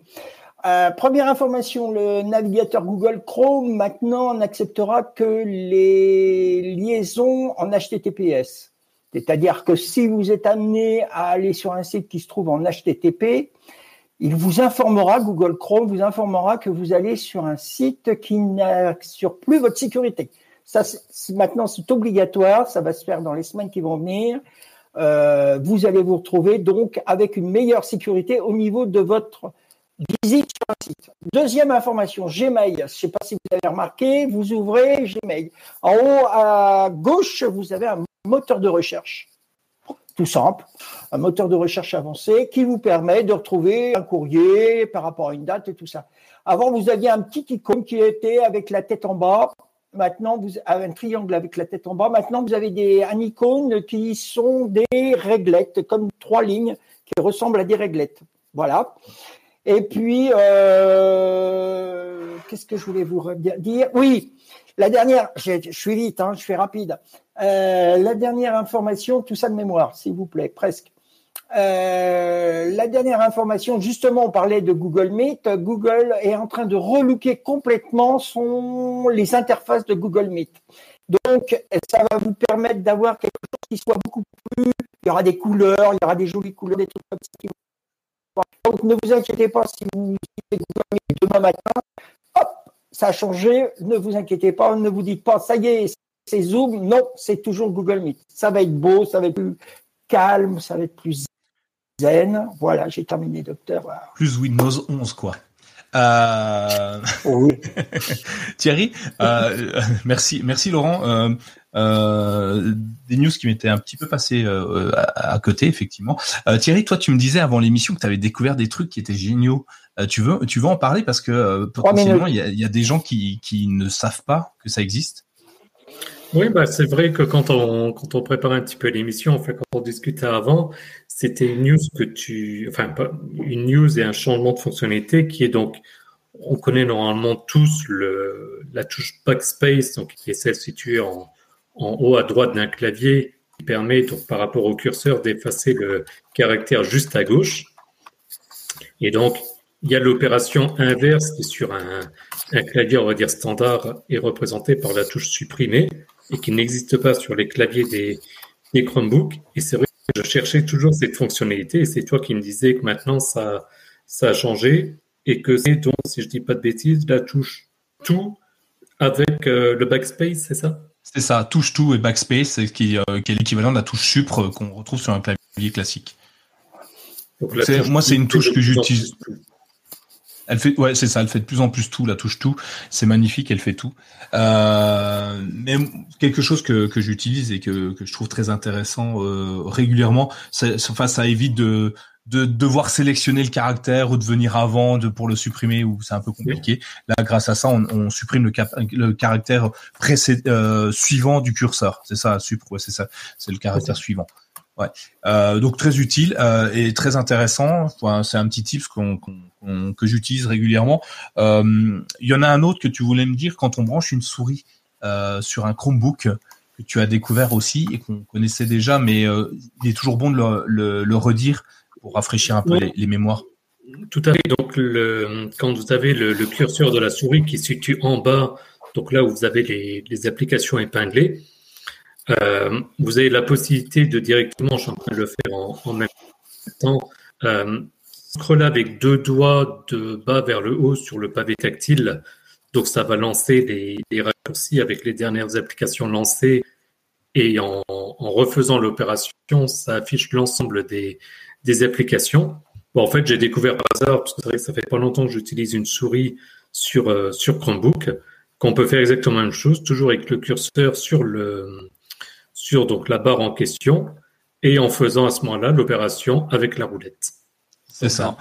[SPEAKER 2] Euh, première information, le navigateur Google Chrome maintenant n'acceptera que les liaisons en HTTPS. C'est-à-dire que si vous êtes amené à aller sur un site qui se trouve en HTTP, il vous informera, Google Chrome vous informera que vous allez sur un site qui n'assure plus votre sécurité. Ça, maintenant, c'est obligatoire. Ça va se faire dans les semaines qui vont venir. Euh, vous allez vous retrouver donc avec une meilleure sécurité au niveau de votre visite sur un site. Deuxième information, Gmail. Je ne sais pas si vous avez remarqué, vous ouvrez Gmail. En haut à gauche, vous avez un moteur de recherche. Tout simple, un moteur de recherche avancé qui vous permet de retrouver un courrier par rapport à une date et tout ça. Avant, vous aviez un petit icône qui était avec la tête en bas. Maintenant, vous avez un triangle avec la tête en bas. Maintenant, vous avez des, un icône qui sont des réglettes, comme trois lignes qui ressemblent à des réglettes. Voilà. Et puis, euh, qu'est-ce que je voulais vous dire? Oui, la dernière, je, suis vite, hein, je fais rapide. Euh, la dernière information, tout ça de mémoire, s'il vous plaît, presque. Euh, la dernière information, justement, on parlait de Google Meet. Google est en train de relooker complètement son, les interfaces de Google Meet. Donc, ça va vous permettre d'avoir quelque chose qui soit beaucoup plus. Il y aura des couleurs, il y aura des jolies couleurs, des trucs comme ça qui donc ne vous inquiétez pas si vous demain matin, hop, ça a changé, ne vous inquiétez pas, ne vous dites pas, ça y est, c'est Zoom, non, c'est toujours Google Meet. Ça va être beau, ça va être plus calme, ça va être plus zen. Voilà, j'ai terminé, docteur.
[SPEAKER 1] Plus Windows 11, quoi. Euh... Oui. Thierry, euh, merci, merci Laurent. Euh, des news qui m'étaient un petit peu passées euh, à, côté, effectivement. Euh, Thierry, toi, tu me disais avant l'émission que tu avais découvert des trucs qui étaient géniaux. tu veux, tu veux en parler parce que potentiellement, il y a, des gens qui, qui ne savent pas que ça existe.
[SPEAKER 3] Oui, bah, c'est vrai que quand on, quand on prépare un petit peu l'émission, enfin, quand on discutait avant, c'était une news que tu, enfin, une news et un changement de fonctionnalité qui est donc, on connaît normalement tous le, la touche backspace, donc qui est celle située en, en haut à droite d'un clavier qui permet, par rapport au curseur, d'effacer le caractère juste à gauche. Et donc, il y a l'opération inverse qui, sur un, clavier, on va dire standard, est représentée par la touche supprimée et qui n'existe pas sur les claviers des, Chromebooks. Et c'est vrai que je cherchais toujours cette fonctionnalité et c'est toi qui me disais que maintenant ça, a changé et que c'est donc, si je dis pas de bêtises, la touche tout avec euh, le backspace, c'est ça?
[SPEAKER 1] C'est ça, touche tout et backspace, qui, euh, qui est l'équivalent de la touche supre qu'on retrouve sur un clavier classique. moi, c'est une touche que j'utilise. Elle fait, ouais, c'est ça. Elle fait de plus en plus tout. La touche tout, c'est magnifique. Elle fait tout. Euh, mais quelque chose que, que j'utilise et que, que je trouve très intéressant euh, régulièrement, enfin, ça évite de de devoir sélectionner le caractère ou de venir avant de pour le supprimer ou c'est un peu compliqué. Là, grâce à ça, on, on supprime le, le caractère précédent, euh, suivant du curseur. C'est ça, ouais, c'est ça, c'est le caractère suivant. Ouais. Euh, donc très utile euh, et très intéressant. Enfin, c'est un petit tip qu'on, que j'utilise régulièrement. Euh, il y en a un autre que tu voulais me dire quand on branche une souris euh, sur un Chromebook que tu as découvert aussi et qu'on connaissait déjà, mais il est toujours bon de le, le, le redire pour rafraîchir un peu les, les, mémoires.
[SPEAKER 3] Tout à fait. Donc le, quand vous avez le, le, curseur de la souris qui se situe en bas, donc là où vous avez les, les applications épinglées euh, vous avez la possibilité de directement, je suis en train de le faire en, même temps, euh, scroller avec deux doigts de bas vers le haut sur le pavé tactile. Donc ça va lancer les, raccourcis avec les dernières applications lancées et en, refaisant l'opération, ça affiche l'ensemble des, des, applications. Bon, en fait, j'ai découvert par hasard, parce que ça fait pas longtemps que j'utilise une souris sur, euh, sur Chromebook, qu'on peut faire exactement la même chose, toujours avec le curseur sur le, sur donc la barre en question et en faisant à ce moment-là l'opération avec la roulette.
[SPEAKER 1] C'est ça.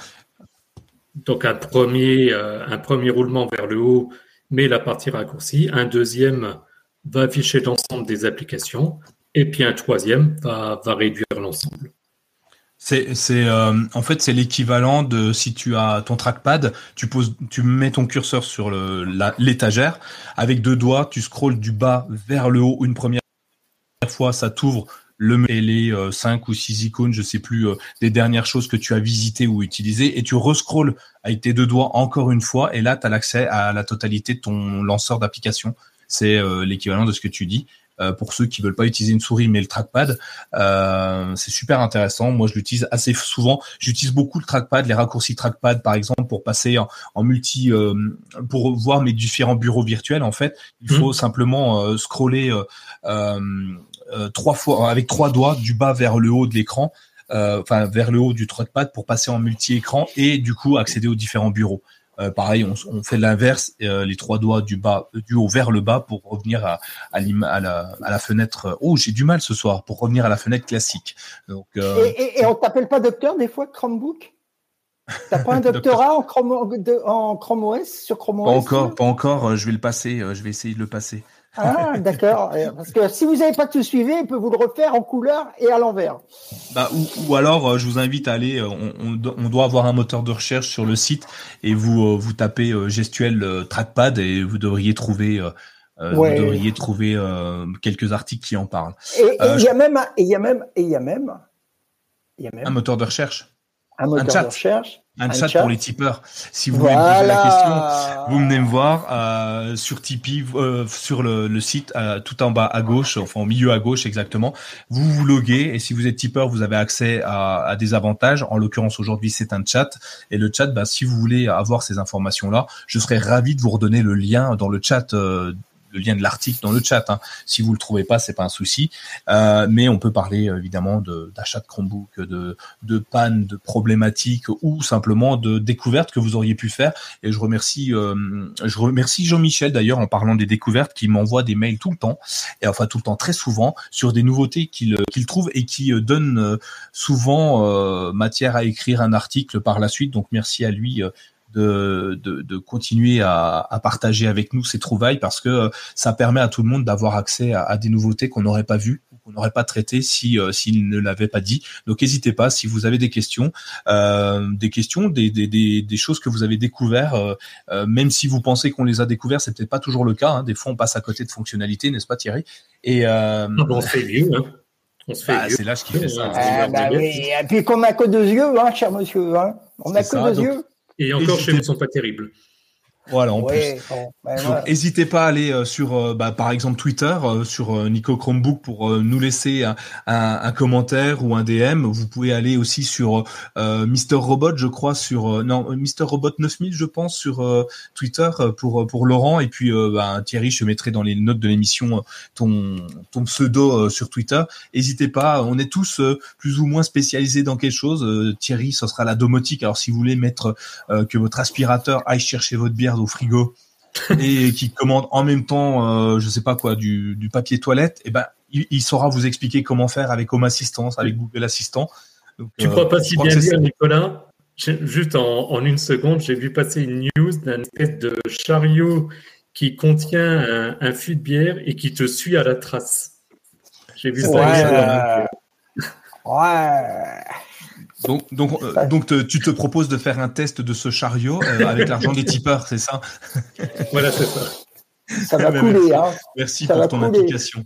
[SPEAKER 3] Donc un premier, euh, un premier roulement vers le haut met la partie raccourcie, un deuxième va afficher l'ensemble des applications et puis un troisième va, va réduire l'ensemble.
[SPEAKER 1] C'est, c'est euh, en fait c'est l'équivalent de si tu as ton trackpad, tu poses, tu mets ton curseur sur le, l'étagère avec deux doigts, tu scrolles du bas vers le haut une première fois, ça t'ouvre le les euh, 5 ou 6 icônes, je sais plus, euh, des dernières choses que tu as visitées ou utilisées, et tu rescrolles avec tes deux doigts encore une fois, et là, tu as l'accès à la totalité de ton lanceur d'application. C'est euh, l'équivalent de ce que tu dis. Euh, pour ceux qui veulent pas utiliser une souris mais le trackpad, c'est super intéressant. Moi, je l'utilise assez souvent. J'utilise beaucoup le trackpad, les raccourcis trackpad, par exemple, pour passer en, multi, pour voir mes différents bureaux virtuels. En fait, il mmh. faut simplement scroller euh, trois fois avec trois doigts du bas vers le haut de l'écran, euh, enfin vers le haut du trackpad pour passer en multi-écran et du coup accéder aux différents bureaux. Euh, pareil, on, on fait l'inverse, euh, les trois doigts du bas, du haut vers le bas pour revenir à, à, à, la, à la, fenêtre. Oh, j'ai du mal ce soir pour revenir à la fenêtre classique.
[SPEAKER 2] Donc, euh, et, et, et, on t'appelle pas docteur des fois Chromebook? T'as pas un doctorat en, Chrome, en Chrome OS sur Chrome OS
[SPEAKER 1] Pas encore, pas encore. Je vais le passer. Je vais essayer de le passer.
[SPEAKER 2] Ah, d'accord. Parce que si vous n'avez pas tout suivi, il peut vous le refaire en couleur et à l'envers.
[SPEAKER 1] Bah, ou, ou, alors, euh, je vous invite à aller. Euh, on, on, doit avoir un moteur de recherche sur le site et vous euh, vous tapez gestuel trackpad et vous devriez trouver. Vous devriez trouver quelques articles qui en parlent.
[SPEAKER 2] Et il y a même, et il y a même, et il y a même,
[SPEAKER 1] il y a même un moteur de recherche.
[SPEAKER 2] Un moteur de recherche
[SPEAKER 1] un, chat, pour les tipeurs. Si vous voulez me poser la question, vous venez me voir euh, sur Tipeee, euh, sur le, le site, euh, tout en bas à gauche, enfin au milieu à gauche exactement. Vous vous loguez et si vous êtes tipeur, vous avez accès à, à des avantages. En l'occurrence aujourd'hui, c'est un chat et le chat, bah, si vous voulez avoir ces informations là, je serais ravi de vous redonner le lien dans le chat euh, le lien de l'article dans le chat. Hein. Si vous le trouvez pas, c'est pas un souci. Euh, mais on peut parler évidemment d'achat de, Chromebook, de, de panne, de problématiques ou simplement de découvertes que vous auriez pu faire. Et je remercie, euh, je remercie Jean-Michel d'ailleurs en parlant des découvertes, qui m'envoie des mails tout le temps et enfin tout le temps très souvent sur des nouveautés qu'il qu'il trouve et qui euh, donnent euh, souvent euh, matière à écrire un article par la suite. Donc merci à lui de, de, de continuer à, à, partager avec nous ces trouvailles parce que euh, ça permet à tout le monde d'avoir accès à, à des nouveautés qu'on n'aurait pas vues qu'on n'aurait pas traité si euh, s'il ne l'avait pas dit. Donc n'hésitez pas si vous avez des questions, euh, des questions, des, des, des, des, choses que vous avez découvert, euh, euh même si vous pensez qu'on les a découverts, c'est peut-être pas toujours le cas. Hein. Des fois, on passe à côté de fonctionnalités, n'est-ce pas Thierry?
[SPEAKER 3] Et euh, ah on se fait vieux. Hein.
[SPEAKER 1] On se fait bah, c'est l'âge qui fait ça.
[SPEAKER 2] Ah, bah, oui. Et puis qu'on n'a que deux yeux, hein, cher monsieur. Hein. On n'a que deux yeux.
[SPEAKER 3] Et encore, chez vous, ne sont pas terribles.
[SPEAKER 1] Voilà, en plus. Ben n'hésitez pas à aller euh, sur, euh, bah, par exemple, Twitter, euh, sur Nico Chromebook pour nous laisser un, un, commentaire ou un DM. Vous pouvez aller aussi sur euh, Mister Robot, je crois, sur non Mister Robot 9000, je pense, sur Twitter pour pour Laurent. Et puis bah, Thierry, je mettrai dans les notes de l'émission ton ton pseudo sur Twitter. N'hésitez pas, on est tous plus ou moins spécialisés dans quelque chose. Thierry, ce sera la domotique. Alors si vous voulez mettre que votre aspirateur aille chercher votre bière au frigo et qui commande en même temps, euh, je sais pas quoi, du, du papier toilette, et eh ben il, saura vous expliquer comment faire avec Home Assistance, avec Google Assistant.
[SPEAKER 3] Donc, tu crois pas euh, si bien dire, Nicolas? Juste en, en, une seconde, j'ai vu passer une news d'un espèce de chariot qui contient un, un, fût de bière et qui te suit à la trace. J'ai vu ça.
[SPEAKER 2] Ouais.
[SPEAKER 1] Donc, donc, euh, donc tu te proposes de faire un test de ce chariot euh, avec l'argent des tipeurs, c'est ça?
[SPEAKER 3] Voilà, c'est ça.
[SPEAKER 2] Ça va couler.
[SPEAKER 1] Merci,
[SPEAKER 2] hein.
[SPEAKER 1] merci
[SPEAKER 2] Ça
[SPEAKER 1] pour ton
[SPEAKER 2] couler.
[SPEAKER 1] implication.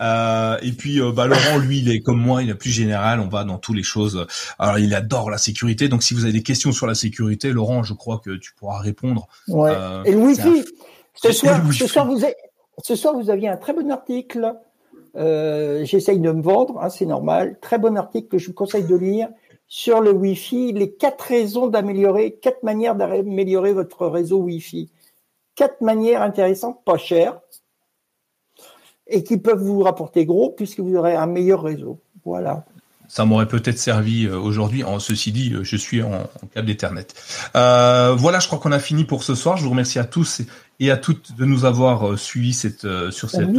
[SPEAKER 1] Euh, et puis, euh, bah, Laurent, lui, il est comme moi, il est plus général. On va dans toutes les choses. Alors, il adore la sécurité. Donc, si vous avez des questions sur la sécurité, Laurent, je crois que tu pourras répondre.
[SPEAKER 2] Ouais.
[SPEAKER 1] Euh,
[SPEAKER 2] Et le Wi-Fi. Ce soir,
[SPEAKER 1] Wi-Fi.
[SPEAKER 2] ce soir, vous avez- ce soir, vous aviez un très bon article. Euh, J'essaye de me vendre, hein, c'est normal. Très bon article que je vous conseille de lire sur le Wi-Fi. Les quatre raisons d'améliorer, quatre manières d'améliorer votre réseau Wi-Fi. Quatre manières intéressantes, pas chères, et qui peuvent vous rapporter gros puisque vous aurez un meilleur réseau. Voilà.
[SPEAKER 1] Ça m'aurait peut-être servi euh, aujourd'hui. En ceci dit, euh, je suis en, en câble Ethernet. Euh, voilà, je crois qu'on a fini pour ce soir. Je vous remercie à tous et à toutes de nous avoir suivis cette, sur cette.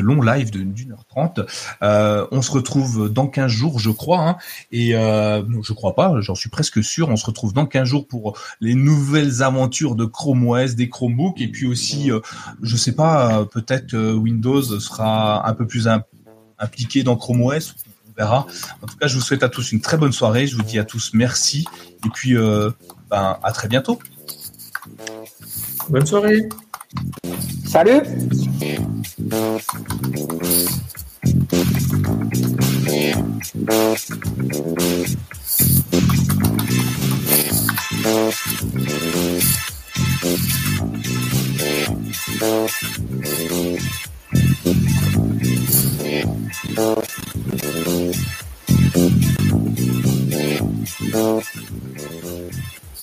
[SPEAKER 1] Long live d'une heure trente. Euh, on se retrouve dans 15 jours, je crois. Hein, et euh, je crois pas, j'en suis presque sûr. On se retrouve dans 15 jours pour les nouvelles aventures de Chrome OS, des Chromebooks. Et puis aussi, euh, je sais pas, peut-être Windows sera un peu plus im- impliqué dans Chrome OS. On verra. En tout cas, je vous souhaite à tous une très bonne soirée. Je vous dis à tous merci. Et puis, ben, à très bientôt.
[SPEAKER 3] Bonne soirée.
[SPEAKER 2] Salut.